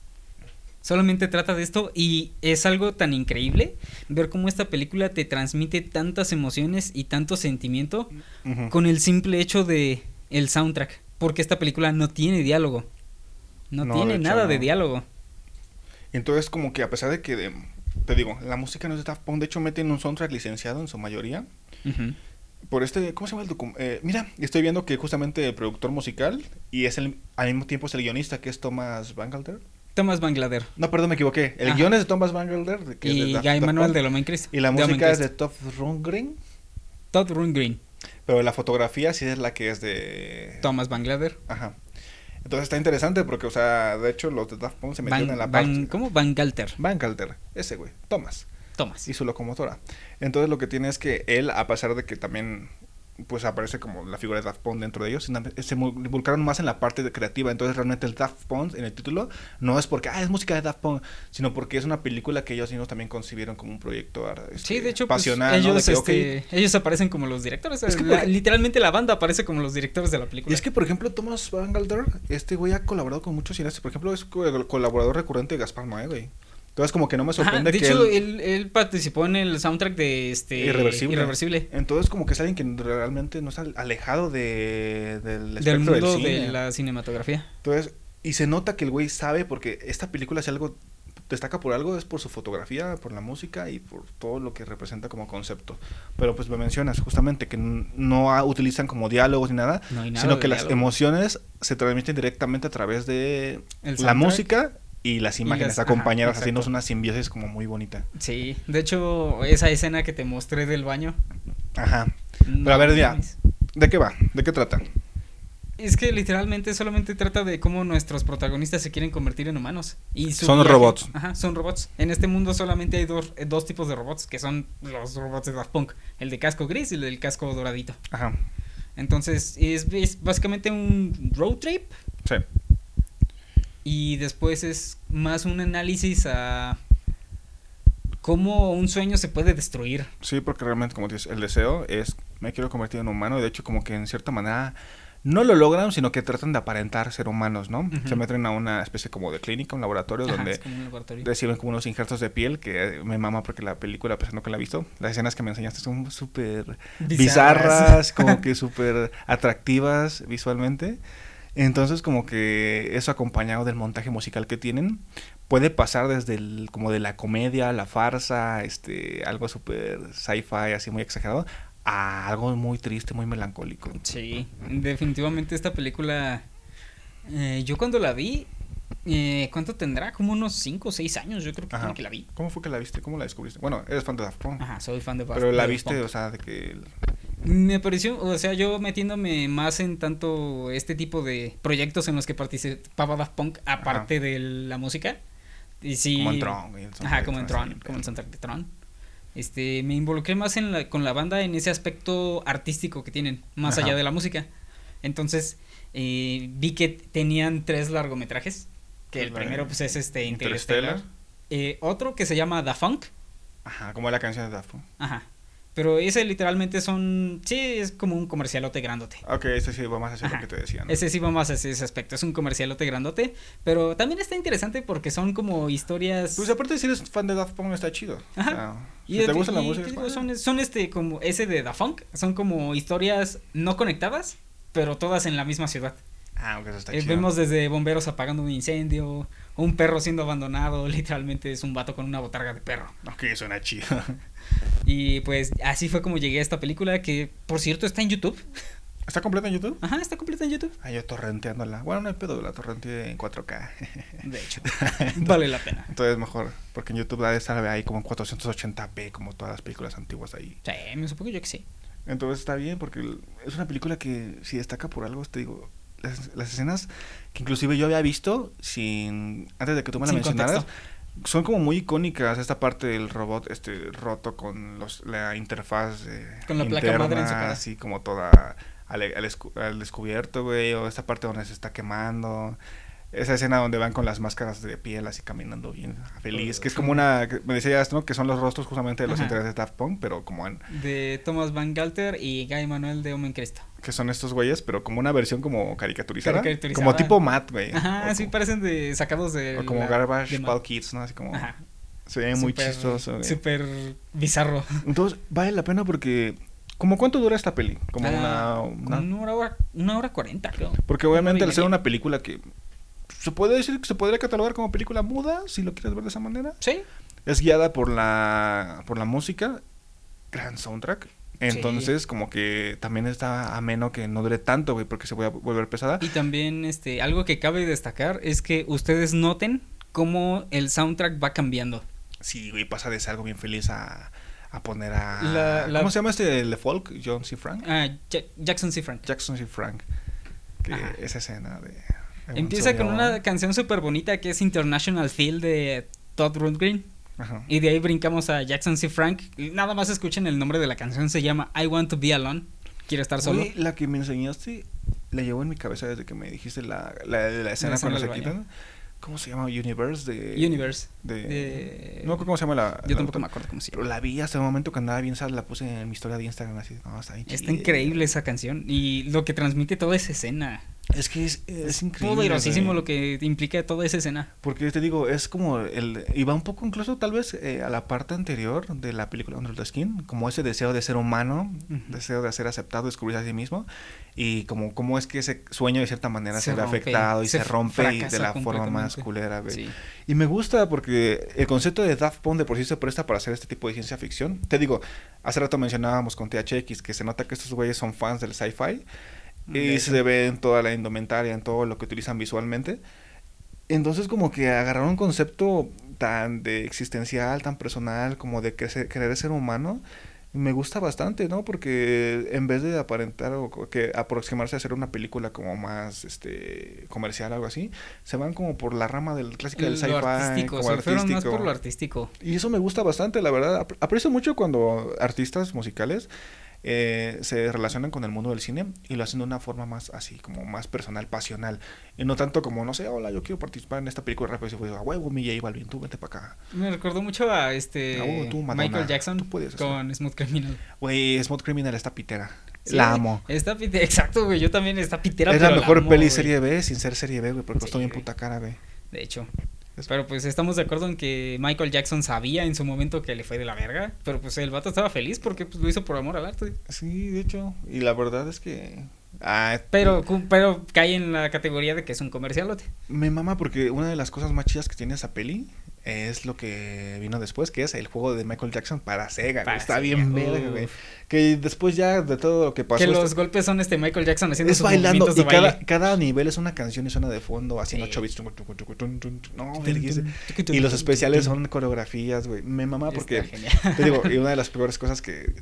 Solamente trata de esto y es algo tan increíble ver cómo esta película te transmite tantas emociones y tanto sentimiento con el simple hecho de el soundtrack, porque esta película no tiene diálogo. No, No, tiene de hecho, nada de diálogo. Entonces, como que a pesar de que, de- te digo, la música no es de Daft Punk, de hecho meten un soundtrack licenciado en su mayoría. Ujú. Por este, ¿cómo se llama el documento? mira, estoy viendo que justamente el productor musical y es el, al mismo tiempo es el guionista que es Thomas Bangalter. Thomas Banglader No, perdón, me equivoqué. El Ajá. guion es de Thomas Bangalter. de- que es de y Daft- Guy Daft Manuel Punk, de Lomencris. Y la música es de Todd Rundgren. Todd Rundgren, Pero la fotografía sí es la que es de... Thomas Banglader. Ajá. Entonces está interesante porque, o sea, de hecho los de Daft Punk se metieron Van, en la Van- parte... ¿Cómo? Bangalter. Bangalter, ese güey, Thomas. Thomas. y su locomotora. Entonces lo que tiene es que él, a pesar de que también pues aparece como la figura de Daft Punk dentro de ellos, se involucraron más en la parte de creativa. Entonces realmente el Daft Punk en el título no es porque, ah, es música de Daft Punk, sino porque es una película que ellos mismos también concibieron como un proyecto este, Sí, de hecho, pues, pasional, ¿no? ellos, De que, ok, este, ellos aparecen como los directores. Es que La- porque- literalmente la banda aparece como los directores de la Y película. es que, por ejemplo, Thomas Van Galder, este güey ha colaborado con muchos cineastas. Por ejemplo, es colaborador recurrente de Gaspar Noé, güey. Entonces, como que no me Ajá, sorprende de que hecho, él- él... Él, participó en el soundtrack de este Irreversible. Irreversible. Entonces, como que es alguien que realmente no está alejado de, del mundo cine. de la cinematografía. Entonces, y se nota que el güey sabe porque esta película si algo destaca por algo es por su fotografía, por la música y por todo lo que representa como concepto. Pero pues me mencionas justamente que no utilizan como diálogos ni nada, No hay nada sino de que las emociones se transmiten directamente a través de la música y las imágenes las- ajá, acompañadas, haciendo exacto. una simbiosis como muy bonita. Sí, de hecho, esa escena que te mostré del baño. Ajá. no a ver, mira. ¿De qué va? ¿De qué trata? Es que literalmente solamente trata de cómo nuestros protagonistas se quieren convertir en humanos. Y Son viaje- robots. Ajá, son robots. En este mundo solamente hay dos, eh, dos tipos de robots, que son los robots de Daft Punk. El de casco gris y el del casco doradito. Ajá. Entonces, es, es básicamente un road trip. Sí. Y después es más un análisis a cómo un sueño se puede destruir. Sí, porque realmente, como dices, el deseo es, me quiero convertir en humano, y de hecho como que en cierta manera no lo logran, sino que tratan de aparentar ser humanos, ¿no? Se meten a una especie como de clínica, un laboratorio, Ajá, donde es como un laboratorio. reciben como unos injertos de piel, que me mama porque la película, pensando que la he visto, las escenas que me enseñaste son súper bizarras, como que súper atractivas visualmente. Entonces, como que eso acompañado del montaje musical que tienen, puede pasar desde el, como de la comedia, la farsa, este, algo súper sci-fi, así muy exagerado, a algo muy triste, muy melancólico. Sí, definitivamente esta película, eh, yo cuando la vi, eh, ¿cuánto tendrá? Como unos 5 o 6 años, yo creo que, tiene que la vi. ¿Cómo fue que la viste? ¿Cómo la descubriste? Bueno, eres fan de Daft Punk, Ajá, soy fan de Daft- pero la viste, Punk. o sea, de que... Me pareció, o sea, yo metiéndome más en tanto este tipo de proyectos en los que participaba Daft Punk, aparte de la música. Y sí, Como en Tron, Ajá, como en Tron, como pedo. soundtrack de Tron. Este, me involucré más en la, con la banda en ese aspecto artístico que tienen, más Ajá. allá de la música. Entonces, eh, vi que tenían tres largometrajes. Que el primero pues es este Interstellar. Interstellar. Eh, otro que se llama Da Funk. Ajá, como la canción de Daft Punk. Ajá. Pero ese literalmente son. Sí, es como un comercialote grandote. Ok, ese sí va más hacia Ajá. lo que te decía, ¿no? Ese sí va más hacia ese aspecto. Es un comercialote grandote. Pero también está interesante porque son como historias. Pues aparte si eres fan de Daft Punk está chido. Ajá. Y, si te gusta la música. ¿qué es digo? son, son este como ese de Da Funk. Son como historias no conectadas, pero todas en la misma ciudad. Ah, aunque eso está Eh, chido. vemos desde bomberos apagando un incendio, un perro siendo abandonado, literalmente es un vato con una botarga de perro. Ok, suena chido. Y pues así fue como llegué a esta película que por cierto está en YouTube. ¿Está completa en YouTube? Ajá, está completa en YouTube. Ah, yo torrenteándola. Bueno, no hay pedo, la torrenteé en 4K. De hecho, vale la pena. Entonces mejor, porque en YouTube debe estar ahí como en 480p, como todas las películas antiguas ahí. Sí, me supongo yo que sí. Entonces está bien, porque es una película que si destaca por algo, te digo, las, las escenas que inclusive yo había visto sin antes de que tú me la mencionaras, contexto. Son como muy icónicas. Esta parte del robot este roto con los, la interfaz eh, Con la placa madre en su cara. así como toda al, al al descubierto, güey, o esta parte donde se está quemando. Esa escena donde van con las máscaras de piel así caminando bien feliz, que es como una, me decías, ¿no? Que son los rostros justamente de los Ajá. integrantes de Daft Punk, pero como en, De Thomas Van Galter y Guy Manuel de Omen Cristo. que son estos güeyes, pero como una versión como caricaturizada. Caricaturizada. Como tipo Matt, güey. Ajá, sí como- parecen de sacados de O como la- Garbage Paul Kids, ¿no? Así como... Ajá. Se ve muy chistoso. Súper bizarro. Entonces, vale la pena porque... ¿Como cuánto dura esta peli? Como Ah, una... una- como una hora, una hora cuarenta, creo. Porque obviamente al ser una película que... Se puede decir que se podría catalogar como película muda, si lo quieres ver de esa manera. Sí. Es guiada por la, por la música, gran soundtrack. Entonces, como que también está ameno que no dure tanto, güey, porque se puede volver pesada. Y también este algo que cabe destacar es que ustedes noten cómo el soundtrack va cambiando. Sí, güey, pasa de ser algo bien feliz a, a poner a... La- la- ¿Cómo se llama este el folk? John C. Frank. Ah, Ja- Jackson C. Frank. Jackson C. Frank. Que Ajá. esa escena de... Empieza con una canción súper bonita que es International Feel de Todd Rundgren. Ajá. Y de ahí brincamos a Jackson C. Frank. Nada más escuchen el nombre de la canción. Se llama I Want to Be Alone. Quiero estar solo. Güey, la que me enseñaste la llevo en mi cabeza desde que me dijiste la, la, la escena escena cuando se quitan. ¿Cómo se llama? Universe de... Universe. De... de- No me acuerdo cómo se llama la... Yo la tampoco me acuerdo cómo se Pero llama. la vi hasta el momento que andaba bien sad, la puse en mi historia de Instagram así. No, está bien Está increíble esa canción. Y lo que transmite toda esa escena. Es que es, es increíble. Poderosísimo lo que implica toda esa escena. Porque te digo, es como el... Y va un poco incluso tal vez eh, a la parte anterior de la película Under the Skin, como ese deseo de ser humano, Ujú. deseo de ser aceptado, descubrirse a sí mismo, y como cómo es que ese sueño de cierta manera se, ve afectado y se se, rompe y de la forma más culera, güey. Sí. Y me gusta porque el concepto de Daft Punk de por sí se presta para hacer este tipo de ciencia ficción. Te digo, hace rato mencionábamos con THX que se nota que estos güeyes son fans del sci-fi. Y se ve en toda la indumentaria, en todo lo que utilizan visualmente. Entonces como que agarraron un concepto tan de existencial, tan personal, como de se- querer ser humano. Me gusta bastante, ¿no? Porque en vez de aparentar o que aproximarse a hacer una película como más este comercial algo así, se van como por la rama del clásica del sci-fi, artístico, como se fueron más artístico. por lo artístico. Y eso me gusta bastante, la verdad. Ap- Aprecio mucho cuando artistas musicales eh, se relacionan con el mundo del cine y lo hacen de una forma más así, como más personal, pasional. Y no tanto como, no sé, hola, yo quiero participar en esta película rápido. Y fue, a huevo, mi J Balvin, tú vente para acá. Me recordó mucho a este tú, Madonna, Michael Jackson tú con Smooth Criminal. Güey, Smooth Criminal está pitera. Sí, la amo. Está pite- exacto, güey. Yo también está pitera. Es la mejor amo, peli serie B sin ser serie B, güey, porque Sí, costó bien puta cara, güey. De hecho. Pero pues estamos de acuerdo en que Michael Jackson sabía en su momento que le fue de la verga. Pero pues el vato estaba feliz porque pues, lo hizo por amor al arte. Sí, de hecho. Y la verdad es que. Ah, Pero, cu- pero cae en la categoría de que es un comercialote. Me mama porque una de las cosas más chidas que tiene esa peli es lo que vino después, que es el juego de Michael Jackson para Sega. Para Está Sega, bien verga, güey. Que después ya de todo lo que pasó... que los este- golpes son este Michael Jackson haciendo es sus bailando de y cada, baile. cada nivel es una canción y suena de fondo haciendo Sí. 8 bits. No. Y los especiales son coreografías, güey. Me mama porque... Está. Te digo, y una de las peores cosas que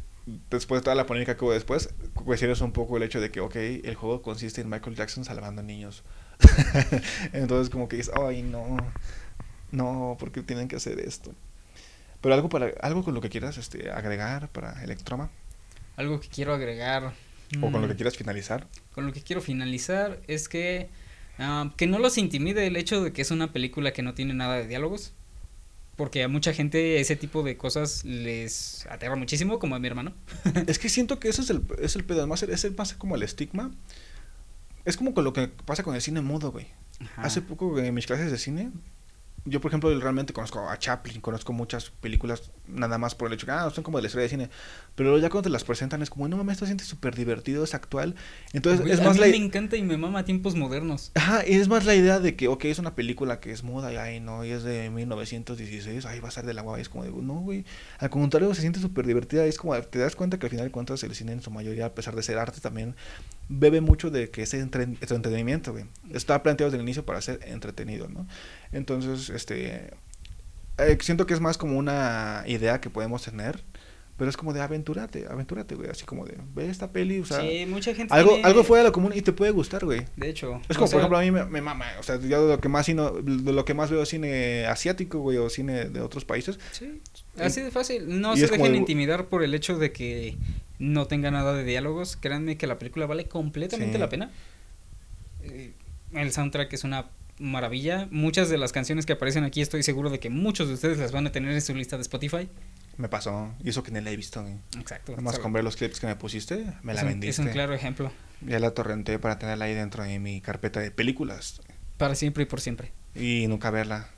después de toda la polémica que hubo después, cuestiones un poco el hecho de que, ok, el juego consiste en Michael Jackson salvando niños. Entonces como que dices, ay, no, no, ¿por qué tienen que hacer esto? Pero algo para algo con lo que quieras este, agregar para Electroma Algo que quiero agregar. o con lo que mm, quieras finalizar. Con lo que quiero finalizar es que ah, que no los intimide el hecho de que es una película que no tiene nada de diálogos. porque a mucha gente ese tipo de cosas les aterra muchísimo, como a mi hermano. Es que siento que eso es el, es el pedo. Además, es el, más como el estigma. Es como con lo que pasa con el cine mudo, güey. Ajá. Hace poco en mis clases de cine, yo por ejemplo realmente conozco a Chaplin, conozco muchas películas nada más por el hecho que ah, son como de la historia de cine, pero ya cuando te las presentan es como, no mames, esto siente súper divertido, es actual. Entonces Güey, es a más mí la me encanta y me mama tiempos modernos. Ajá, y es más la idea de que, ok, es una película que es muda y ay, no, y es de 1916, ahí va a ser de la guava, y es como de, no, güey, al contrario, se siente súper divertida, y es como, te das cuenta que al final de cuentas el cine en su mayoría, a pesar de ser arte, también bebe mucho de que es entre, es entretenimiento, güey. Está planteado desde el inicio para ser entretenido, ¿no? Entonces, este, eh, siento que es más como una idea que podemos tener, pero es como de aventúrate, aventúrate, güey, así como de, ve esta peli, o sea, sí, mucha gente. algo, tiene- algo fuera de lo común y te puede gustar, güey. De hecho. Es o como, sea, por ejemplo, a mí me, me mama, o sea, yo de lo que más cine, de lo que más veo es cine asiático, güey, o cine de otros países. Sí, así de fácil. No Y se dejen de- intimidar por el hecho de que no tenga nada de diálogos. Créanme que la película vale completamente Sí. la pena. Eh, El soundtrack es una maravilla. Muchas de las canciones que aparecen aquí estoy seguro de que muchos de ustedes las van a tener en su lista de Spotify. Me pasó, y eso que ni la he visto, güey. Exacto. Nada más con ver los clips que me pusiste, me es la un- vendiste. Es un claro ejemplo. Ya la torrenté para tenerla ahí dentro de mi carpeta de películas Para siempre y por siempre. y nunca verla.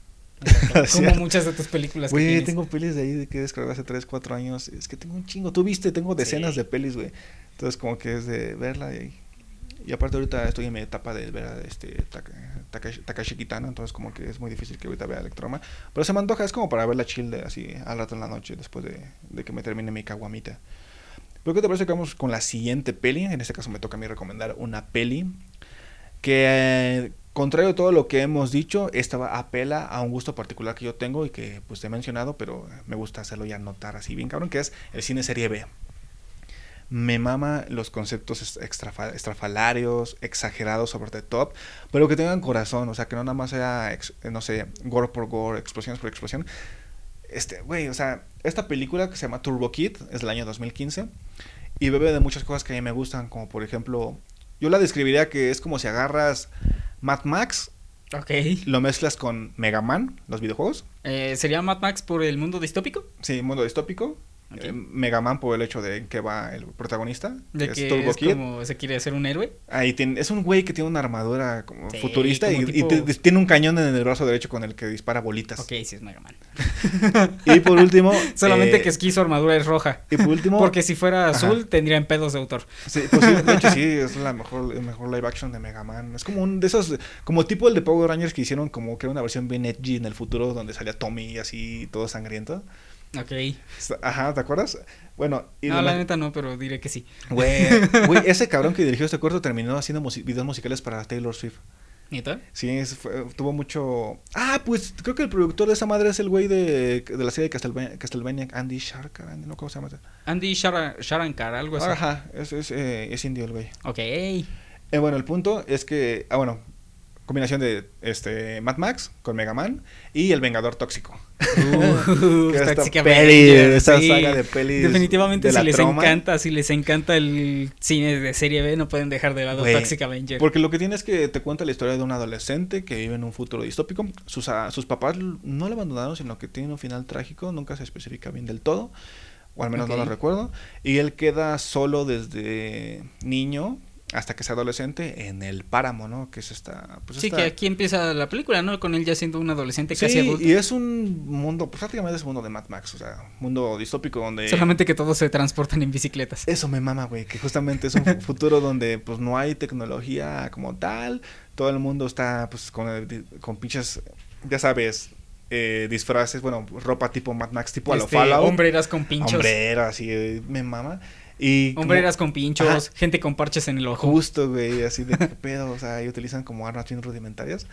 Como muchas de tus películas Güey, tengo pelis de ahí de que descargué hace 3, 4 años. Es que tengo un chingo. Tú viste, tengo decenas Sí. de pelis, güey. Entonces, como que es de verla y. Y aparte, ahorita estoy en mi etapa de ver a este Takashi, Takashi Kitano. Entonces, como que es muy difícil que ahorita vea Electroma. Pero se me antoja, es como para verla chill de, así al rato en la noche, después de, que me termine mi caguamita. Pero, ¿qué te parece que vamos con la siguiente peli? En este caso, me toca a mí recomendar una peli que, contrario a todo lo que hemos dicho, esta apela a un gusto particular que yo tengo y que pues te he mencionado, pero me gusta hacerlo ya notar así bien cabrón, que es el cine serie B. Me mama los conceptos extrafa- estrafalarios, exagerados, sobre the top, pero que tengan corazón, o sea, que no nada más sea, eh, no sé, gore por gore, explosiones por explosión. Este, güey, o sea, esta película que se llama Turbo Kid es del año 2015 y bebe de muchas cosas que a mí me gustan, como por ejemplo, yo la describiría que es como si agarras Mad Max, Ok. lo mezclas con Mega Man, los videojuegos, Eh, ¿Sería Mad Max por el mundo distópico? sí, mundo distópico, Ok. eh, Mega Man por el hecho de que va el protagonista, De que que es Turbo es Kid. como se quiere hacer un héroe. Ahí tiene, es un güey que tiene una armadura como Sí, futurista como y, tipo- tiene un cañón en el brazo derecho con el que dispara bolitas. Ok, sí es Mega Man. Y por último, Solamente eh, que es que su armadura es roja. y por último, Porque si fuera Ajá. azul tendrían pedos de autor. Sí, pues sí, de hecho sí, es la mejor, el mejor live action de Mega Man. Es como un de esos, como tipo el de Power Rangers que hicieron como que era una versión bien edgy en el futuro donde salía Tommy así todo sangriento. Ok. Ajá, ¿te acuerdas? Bueno, y No, la la- neta no, pero diré que sí. Güey, güey, ese cabrón que dirigió este corto terminó haciendo musi- videos musicales para Taylor Swift. ¿Neta? Sí, es- fue- tuvo mucho... Ah, pues creo que el productor de esa madre es el güey de, de la serie de Castlevania, Castlevania Andy Sharkar, Andy, ¿no? ¿Cómo se llama? Andy Shara- Sharankar, algo así. Ajá, es, es, eh, es indio el güey. Ok. Eh, bueno, el punto es que, ah, bueno, combinación de este Mad Max con Mega Man y El Vengador Tóxico. Uh, esta peli, sí. saga de pelis Definitivamente de si les troma. encanta, si les encanta el cine de serie B, no pueden dejar de lado Toxic Avenger. Porque lo que tiene es que te cuenta la historia de un adolescente que vive en un futuro distópico. Sus, ah, sus papás no le abandonaron, sino que tiene un final trágico. Nunca se especifica bien del todo. O al menos no lo recuerdo. Y él queda solo desde niño hasta que sea adolescente en el páramo, ¿no? Que es esta... Pues Sí, esta- que aquí empieza la película, ¿no? Con él ya siendo un adolescente casi Sí, adulto. y es un mundo, pues prácticamente es un mundo de Mad Max, o sea, un mundo distópico donde... Solamente que todos se transportan en bicicletas. Eso me mama, güey, que justamente es un futuro donde pues no hay tecnología como tal, todo el mundo está pues con, con pinches, ya sabes, eh, disfraces, bueno, ropa tipo Mad Max, tipo a lo Este, Fallout. hombreras con pinchos. Hombreras, y eh, me mama. Y como- Hombreras con pinchos, Ajá. gente con parches en el ojo. Justo, güey, así de qué pedo, o sea, y utilizan como armas bien rudimentarias.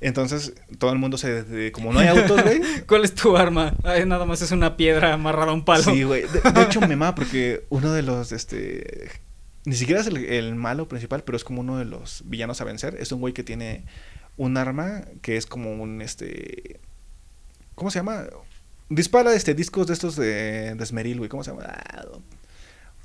Entonces, todo el mundo se, de- como no hay autos, güey, ¿Cuál es tu arma? Ay, nada más es una piedra amarrada a un palo. Sí, güey. De, de hecho, me mama porque uno de los, este... Ni siquiera es el, el malo principal, pero es como uno de los villanos a vencer. Es un güey que tiene un arma que es como un, este... ¿Cómo se llama? Dispara, este, discos de estos de, de esmeril, güey. ¿Cómo se llama? Ah,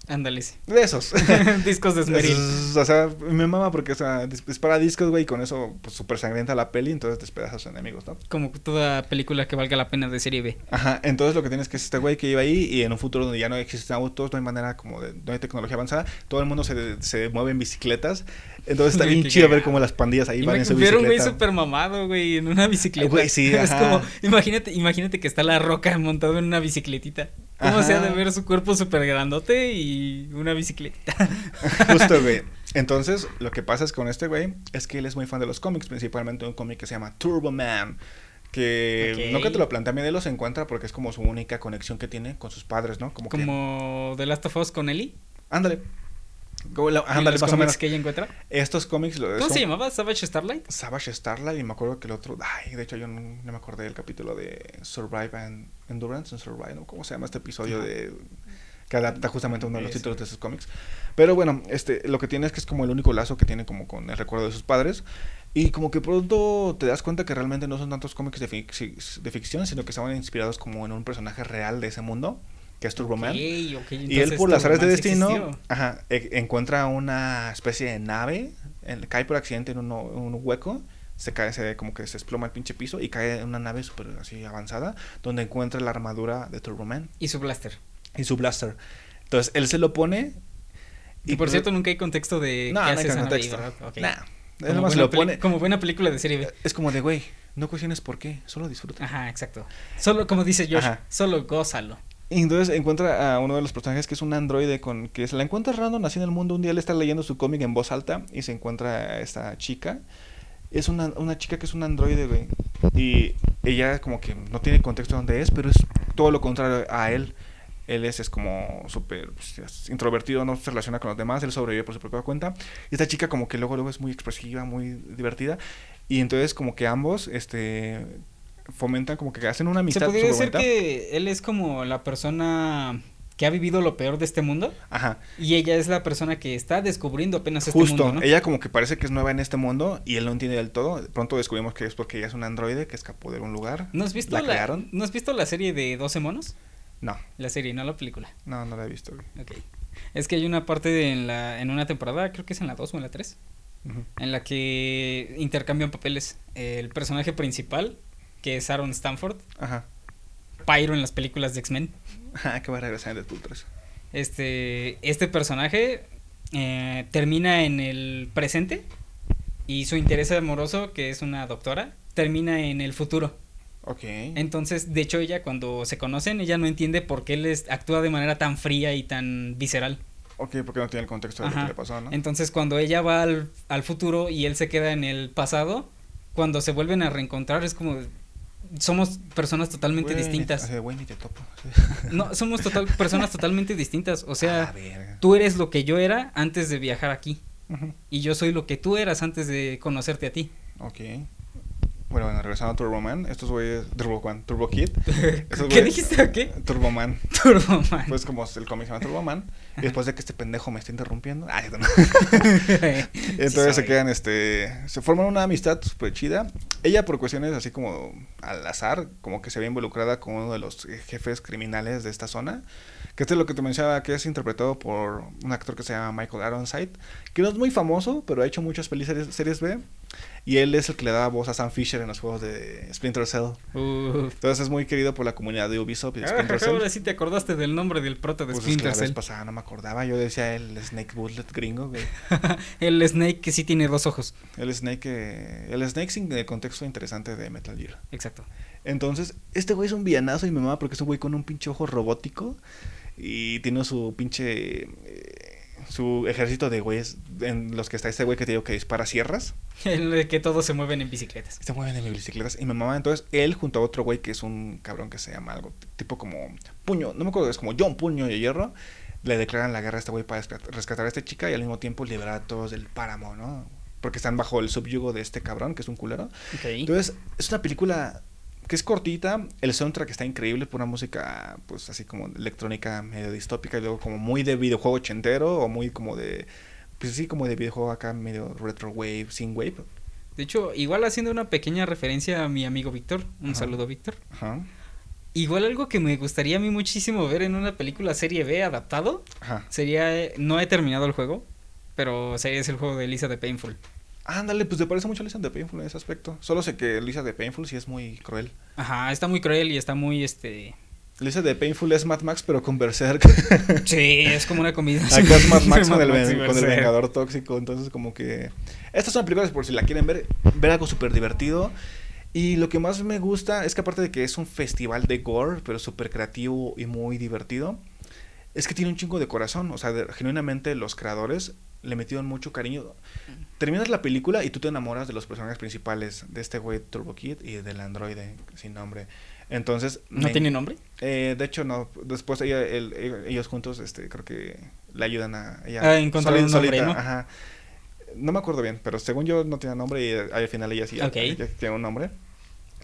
Ándale, sí. De esos. Discos de esmeril. Es- o sea, me mama porque o sea, dis- dispara discos, güey, y con eso, pues, súper sangrienta la peli, entonces despedazas a sus enemigos, ¿no? Como toda película que valga la pena de serie B. Ajá, entonces lo que tienes que es este güey que iba ahí y en un futuro donde ya no existen autos, no hay manera como de, no hay tecnología avanzada, todo el mundo se, se mueve en bicicletas, entonces está bien chido ver cómo las pandillas ahí Y van en su ver un güey bicicleta. súper mamado, güey, en una bicicleta. Güey, sí, Es como, imagínate, imagínate que está la roca montado en una bicicletita. ¿Cómo Ajá. se ha de ver su cuerpo súper grandote y una bicicletita? Justo, güey. Entonces, lo que pasa es con este güey es que él es muy fan de los cómics, principalmente un cómic que se llama Turbo Man. Que Ok. no que te lo plantea bien, él los encuentra porque es como su única conexión que tiene con sus padres, ¿no? Como, que. Como The Last of Us con Ellie. Ándale. Ándale, los más o cómics menos. que ella encuentra. Estos cómics. lo- ¿Cómo son- se llamaba? ¿Savage Starlight? Savage Starlight y me acuerdo que el otro, ay, de hecho yo no, no me acordé del capítulo de Survive and Endurance and Survive, ¿no? ¿cómo se llama este episodio de que adapta justamente uno de los Eso. títulos de esos cómics? Pero bueno, este lo que tiene es que es como el único lazo que tiene como con el recuerdo de sus padres y como que pronto te das cuenta que realmente no son tantos cómics de, fic- de ficción, sino que estaban inspirados como en un personaje real de ese mundo, que es Turbo Man. Ok, ok, Y él por las áreas de destino, ajá, e- encuentra una especie de nave, en- cae por accidente en uno- un hueco, se cae, se como que se desploma el pinche piso y cae en una nave súper así avanzada, donde encuentra la armadura de Turboman Y su blaster. y su blaster. Entonces él se lo pone Y por cierto, nunca hay contexto de no, qué no hace hay nave contexto. ¿verdad? Ok. Nah, él Como, nomás se buena lo pone. como buena película de serie B. Es como de, güey, no cuestiones por qué, solo disfruta. Ajá, exacto. Solo, como dice Josh, Ajá. solo gózalo. Y entonces encuentra a uno de los personajes que es un androide con que se la encuentra random así en el mundo. Un día le está leyendo su cómic en voz alta y se encuentra a esta chica. Es una, una chica que es un androide, güey. Y ella como que no tiene contexto de dónde es, pero es todo lo contrario a él. Él es, es como súper pues, es introvertido, no se relaciona con los demás, él sobrevive por su propia cuenta. Y esta chica como que luego, luego es muy expresiva, muy divertida. Y entonces como que ambos este, fomentan, como que hacen una amistad. Se podría decir que él es como la persona que ha vivido lo peor de este mundo Ajá. y ella es la persona que está descubriendo apenas este Justo, mundo, ¿no? ella como que parece que es nueva en este mundo y él no entiende del todo. De pronto descubrimos que es porque ella es un androide que escapó de un lugar. ¿No has visto ¿La la, crearon? ¿No has visto la serie de 12 monos? No, La serie, no la película. no, no la he visto. Ok. Es que hay una parte de- en la en una temporada, creo que es en la 2 o en la 3, Ujú. en la que intercambian papeles. El personaje principal, que es Aaron Stanford, Ajá. Pyro en las películas de X-Men. Ajá, que va a regresar en Deadpool 3. Este, este personaje eh, termina en el presente y su interés amoroso, que es una doctora, termina en el futuro. Ok. Entonces, de hecho, ella cuando se conocen, ella no entiende por qué él es- actúa de manera tan fría y tan visceral. Ok, porque no tiene el contexto de lo que le pasó, ¿no? Entonces, cuando ella va al, al futuro y él se queda en el pasado, cuando se vuelven a reencontrar es como somos personas totalmente Güey, distintas. güey, ni te topo. No, somos total personas totalmente distintas, o Ah, sea, verga. tú eres lo que yo era antes de viajar aquí y yo soy lo que tú eras antes de conocerte a ti. Ok. Bueno, bueno, regresando a Turboman, estos güeyes, Turbo Man, Turbo Kid. estos ¿Qué güeyes- dijiste qué? Turboman. Turboman. Pues como el cómic se llama Turboman. Y después de que este pendejo me está interrumpiendo. Ay, no. Entonces se quedan, este, se forman una amistad súper chida. Ella por cuestiones así como al azar, como que se ve involucrada con uno de los jefes criminales de esta zona. Que esto es lo que te mencionaba, que es interpretado por un actor que se llama Michael Ironside, que no es muy famoso, pero ha hecho muchas pelis series, B. Y él es el que le da voz a Sam Fisher en los juegos de Splinter Cell. Uf. Entonces es muy querido por la comunidad de Ubisoft y de Ah, Splinter Cell. ahora sí te acordaste del nombre del prota de Pues es que la Splinter vez Cell. pasada no me acordaba, yo decía el Snake Bullet gringo, güey. el Snake que sí tiene dos ojos. El Snake, eh, el Snake sin el contexto interesante de Metal Gear. Exacto. Entonces, este güey es un villanazo y me mama porque es un güey con un pinche ojo robótico y tiene su pinche eh, su ejército de güeyes en los que está este güey que te digo que dispara sierras. El de que todos se mueven en bicicletas. Se mueven en bicicletas y me mama entonces él junto a otro güey que es un cabrón que se llama algo tipo como puño, no me acuerdo, es como John Puño de Hierro. Le declaran la guerra a este güey para rescat- rescatar a esta chica y al mismo tiempo liberar a todos del páramo, ¿no? Porque están bajo el subyugo de este cabrón que es un culero. Entonces, es una película que es cortita, el soundtrack está increíble, pura música, pues así como electrónica medio distópica y luego como muy de videojuego ochentero o muy como de, pues sí, como de videojuego acá medio retro wave, synth wave. De hecho, igual haciendo una pequeña referencia a mi amigo Víctor, un Ajá. saludo Víctor. Ajá. Igual algo que me gustaría a mí muchísimo ver en una película serie B adaptado Ajá. sería, eh, no he terminado el juego, pero sería es el juego de Lisa de Painful. Ándale, pues te parece mucho a Lisa de Painful en ese aspecto. Solo sé que Lisa de Painful sí es muy cruel. Ajá, está muy cruel y está muy, este... Lisa de Painful es Mad Max, pero con Berserk. Sí, es como una combinación. Acá es Mad Max con el, Mad Max y ven- con el Berserk. Vengador Tóxico. Entonces, como que. Estas son películas por si la quieren ver. Ver algo súper divertido. Y lo que más me gusta es que, aparte de que es un festival de gore, pero súper creativo y muy divertido, es que tiene un chingo de corazón. O sea, de- genuinamente los creadores le metieron mucho cariño. Terminas la película y tú te enamoras de los personajes principales, de este güey Turbo Kid y del androide sin nombre. Entonces. ¿No me- tiene nombre? eh, de hecho, no. Después ella, el- el- ellos juntos, este, creo que le ayudan a ella. A encontrar soli- un nombre, solita, ¿no? Ajá. No me acuerdo bien, pero según yo no tenía nombre y eh, al final ella sí Ok. ella tiene un nombre.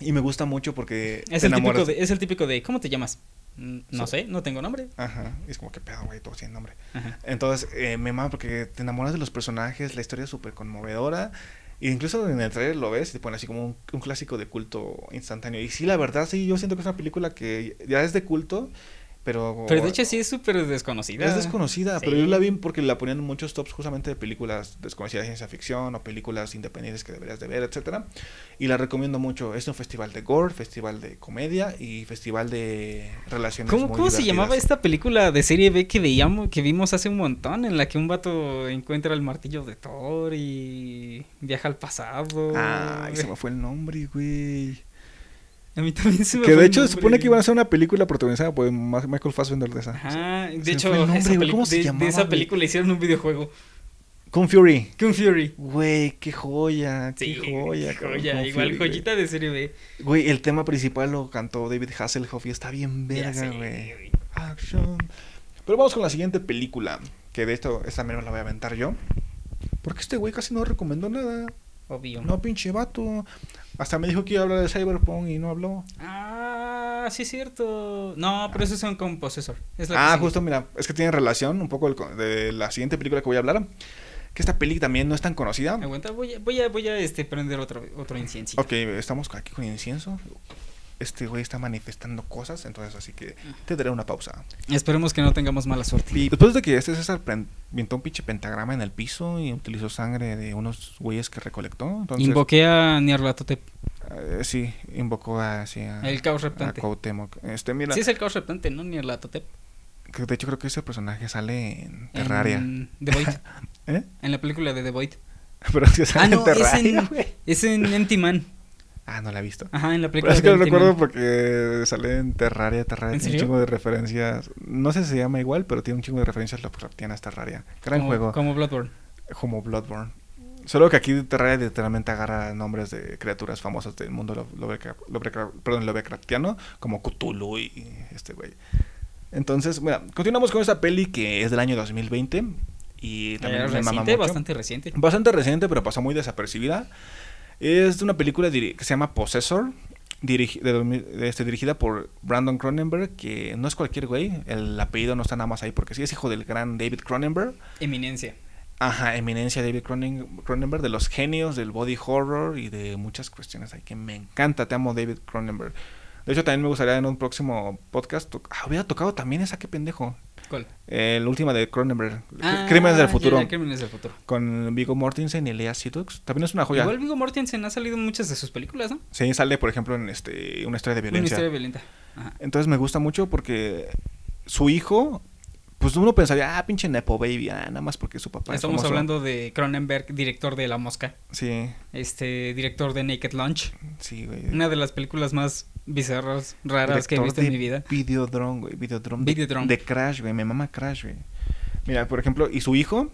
Y me gusta mucho porque Es te el, típico de, es el típico de, ¿cómo te llamas? "Mm, No sé, no tengo nombre. Ajá. Y es como que pedo, güey, todo sin nombre. Ajá. Entonces, eh, me mama porque te enamoras de los personajes, la historia es súper conmovedora. E incluso en el trailer lo ves y te pone así como un, un clásico de culto instantáneo. Y sí, la verdad, sí, yo siento que es una película que ya es de culto, pero... Pero de hecho sí es súper desconocida. Es desconocida, pero Sí. yo la vi porque la ponían en muchos tops justamente de películas desconocidas de ciencia ficción o películas independientes que deberías de ver, etcétera. Y la recomiendo mucho. Es un festival de gore, festival de comedia y festival de relaciones ¿Cómo, muy cómo se llamaba esta película de serie B que veíamos, que vimos hace un montón, en la que un vato encuentra el martillo de Thor y viaja al pasado? Ay, se me fue el nombre, güey. A mí también se me Que de hecho se supone que iban a hacer una película protagonizada por Michael Fassbender de esa. Ajá, de me hecho, nombre, esa güey, ¿cómo se de- de, esa güey? película hicieron un videojuego. Kung Fury. Kung Fury. Güey, qué joya, qué Sí, joya. joya, Kung igual Fury, güey. joyita de serie B. Güey, el tema principal lo cantó David Hasselhoff y está bien verga, sé, güey. Action. Pero vamos con la siguiente película. Que de esto, esta menos la voy a aventar yo. Porque este güey casi no recomendó nada. Obvio. No, pinche vato. Hasta me dijo que iba a hablar de Cyberpunk y no habló. Ah, sí es cierto. No, pero eso es un composesor. Es Ah, justo, mira, es que tiene relación un poco el de la siguiente película que voy a hablar. Que esta peli también no es tan conocida. Aguanta, voy a, voy a, voy a este, prender otro, otro incienso. Ok, estamos aquí con incienso. Este güey está manifestando cosas, entonces así que te daré una pausa. Esperemos que no tengamos mala suerte. Y después de que este César pintó un pinche pentagrama en el piso y utilizó sangre de unos güeyes que recolectó, entonces... Invoqué a Nyarlathotep, eh, sí, invocó a, sí, a, el caos a reptante. Cuauhtémoc. Este, mira, Sí es el caos reptante, ¿no? Nyarlathotep. que de hecho creo que ese personaje sale en Terraria. En The Void. ¿Eh? En la película de The Void. Pero que sale Ah, no, en es Terraria, en, es en Empty Man. Ah, no la he visto. Ajá, en la Pero película es que lo recuerdo porque sale en Terraria, Terraria ¿En tiene un serio? chingo de referencias. No sé si se llama igual, pero tiene un chingo de referencias Lovecraftianas Terraria. Gran como, juego, Como Bloodborne. como Bloodborne. Solo que aquí Terraria literalmente agarra nombres de criaturas famosas del mundo Lovecraftiano, como Cthulhu y este güey. Entonces, bueno, continuamos con esta peli que es del año 2020 y también Eh, me mama reciente, mucho. bastante reciente. Bastante reciente, pero pasó muy desapercibida. Es una película que se llama Possessor, dirigi- de 2000 este, dirigida por Brandon Cronenberg, que no es cualquier güey, el apellido no está nada más ahí porque sí es hijo del gran David Cronenberg. Eminencia. Ajá, eminencia David Cronen- Cronenberg, de los genios del body horror y de muchas cuestiones ahí que me encanta, te amo David Cronenberg. De hecho, también me gustaría en un próximo podcast. to- Ah, hubiera tocado también esa, qué pendejo. ¿Cuál? El última de Cronenberg, Ah, Crímenes del Futuro. ya, Crímenes del futuro. Con Viggo Mortensen y Lea Seydoux. También es una joya. Igual Viggo Mortensen ha salido en muchas de sus películas, ¿no? Sí, sale, por ejemplo, en este una historia de Una violencia. historia violenta. Ajá. Entonces me gusta mucho porque su hijo, pues uno pensaría, ah, pinche Nepo Baby, ah, nada más porque su papá es Estamos hablando de Cronenberg, director de La Mosca. Sí, Este, director de Naked Lunch. sí, güey. Una de las películas más bizarras, raras que he visto en de mi vida. Videodrome, güey. Videodrome. de- Videodrome. De, Crash, güey. Me mama Crash, güey. Mira, por ejemplo, y su hijo,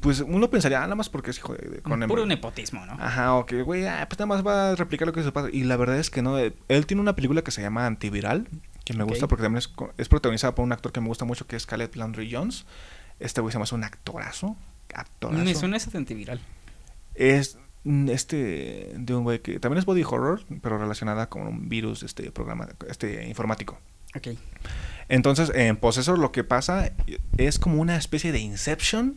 pues uno pensaría, ah, nada más porque es hijo de, de. Puro nepotismo, ¿no? Ajá, o que, güey, ah, pues nada más va a replicar lo que su padre. Y la verdad es que no. eh, Él tiene una película que se llama Antiviral, que me Ok. gusta porque también es, protagonizada por un actor que me gusta mucho, que es Caleb Landry Jones. Este güey se hace un actorazo. Actorazo. Me suena esa de antiviral. Es este de un güey que también es body horror, pero relacionada con un virus este programa este informático. Ok. Entonces, en Possessor lo que pasa es como una especie de Inception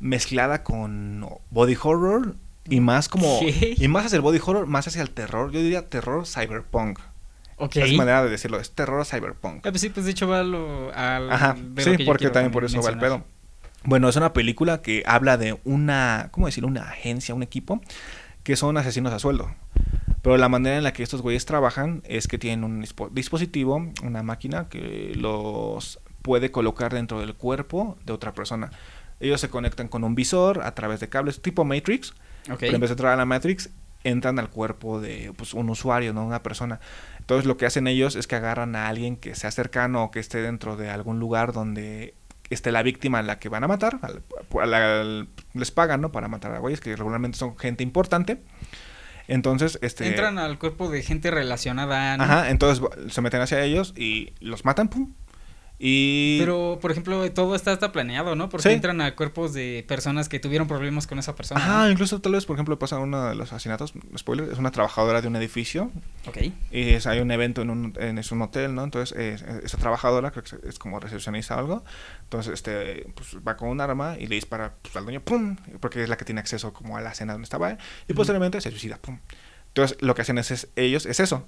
mezclada con body horror y más como y más hacia el body horror, más hacia el terror, yo diría terror cyberpunk. Ok. Es manera de decirlo, es terror cyberpunk. Ah, pues sí, pues de hecho va a lo, al- Ajá, de lo sí, que porque también por eso va el pedo. Bueno, es una película que habla de una, ¿cómo decirlo? Una agencia, un equipo, que son asesinos a sueldo. Pero la manera en la que estos güeyes trabajan es que tienen un dispo- dispositivo, una máquina que los puede colocar dentro del cuerpo de otra persona. Ellos se conectan con un visor a través de cables tipo Matrix, Ok. pero en vez de entrar a la Matrix, entran al cuerpo de pues, un usuario, no una persona. Entonces lo que hacen ellos es que agarran a alguien que sea cercano o que esté dentro de algún lugar donde esté la víctima a la que van a matar. a la- les pagan, ¿no? Para matar a güeyes que regularmente son gente importante. Entonces, este... Entran al cuerpo de gente relacionada, ¿no? Ajá, entonces se meten hacia ellos y los matan, pum. Y... Pero, por ejemplo, todo está, está planeado, ¿no? Porque Sí. entran a cuerpos de personas que tuvieron problemas con esa persona. ¿no? incluso tal vez, por ejemplo, pasa uno de los asesinatos, spoiler, es una trabajadora de un edificio Ok. y es- hay un evento en un, en, es un hotel, ¿no? Entonces, eh, esa trabajadora, creo que es- como recepcionista o algo, entonces, este, pues va con un arma y le dispara pues, al dueño, ¡pum! Porque es la que tiene acceso como a la escena donde estaba y posteriormente se suicida, ¡pum! Entonces, lo que hacen es, es- ellos es eso.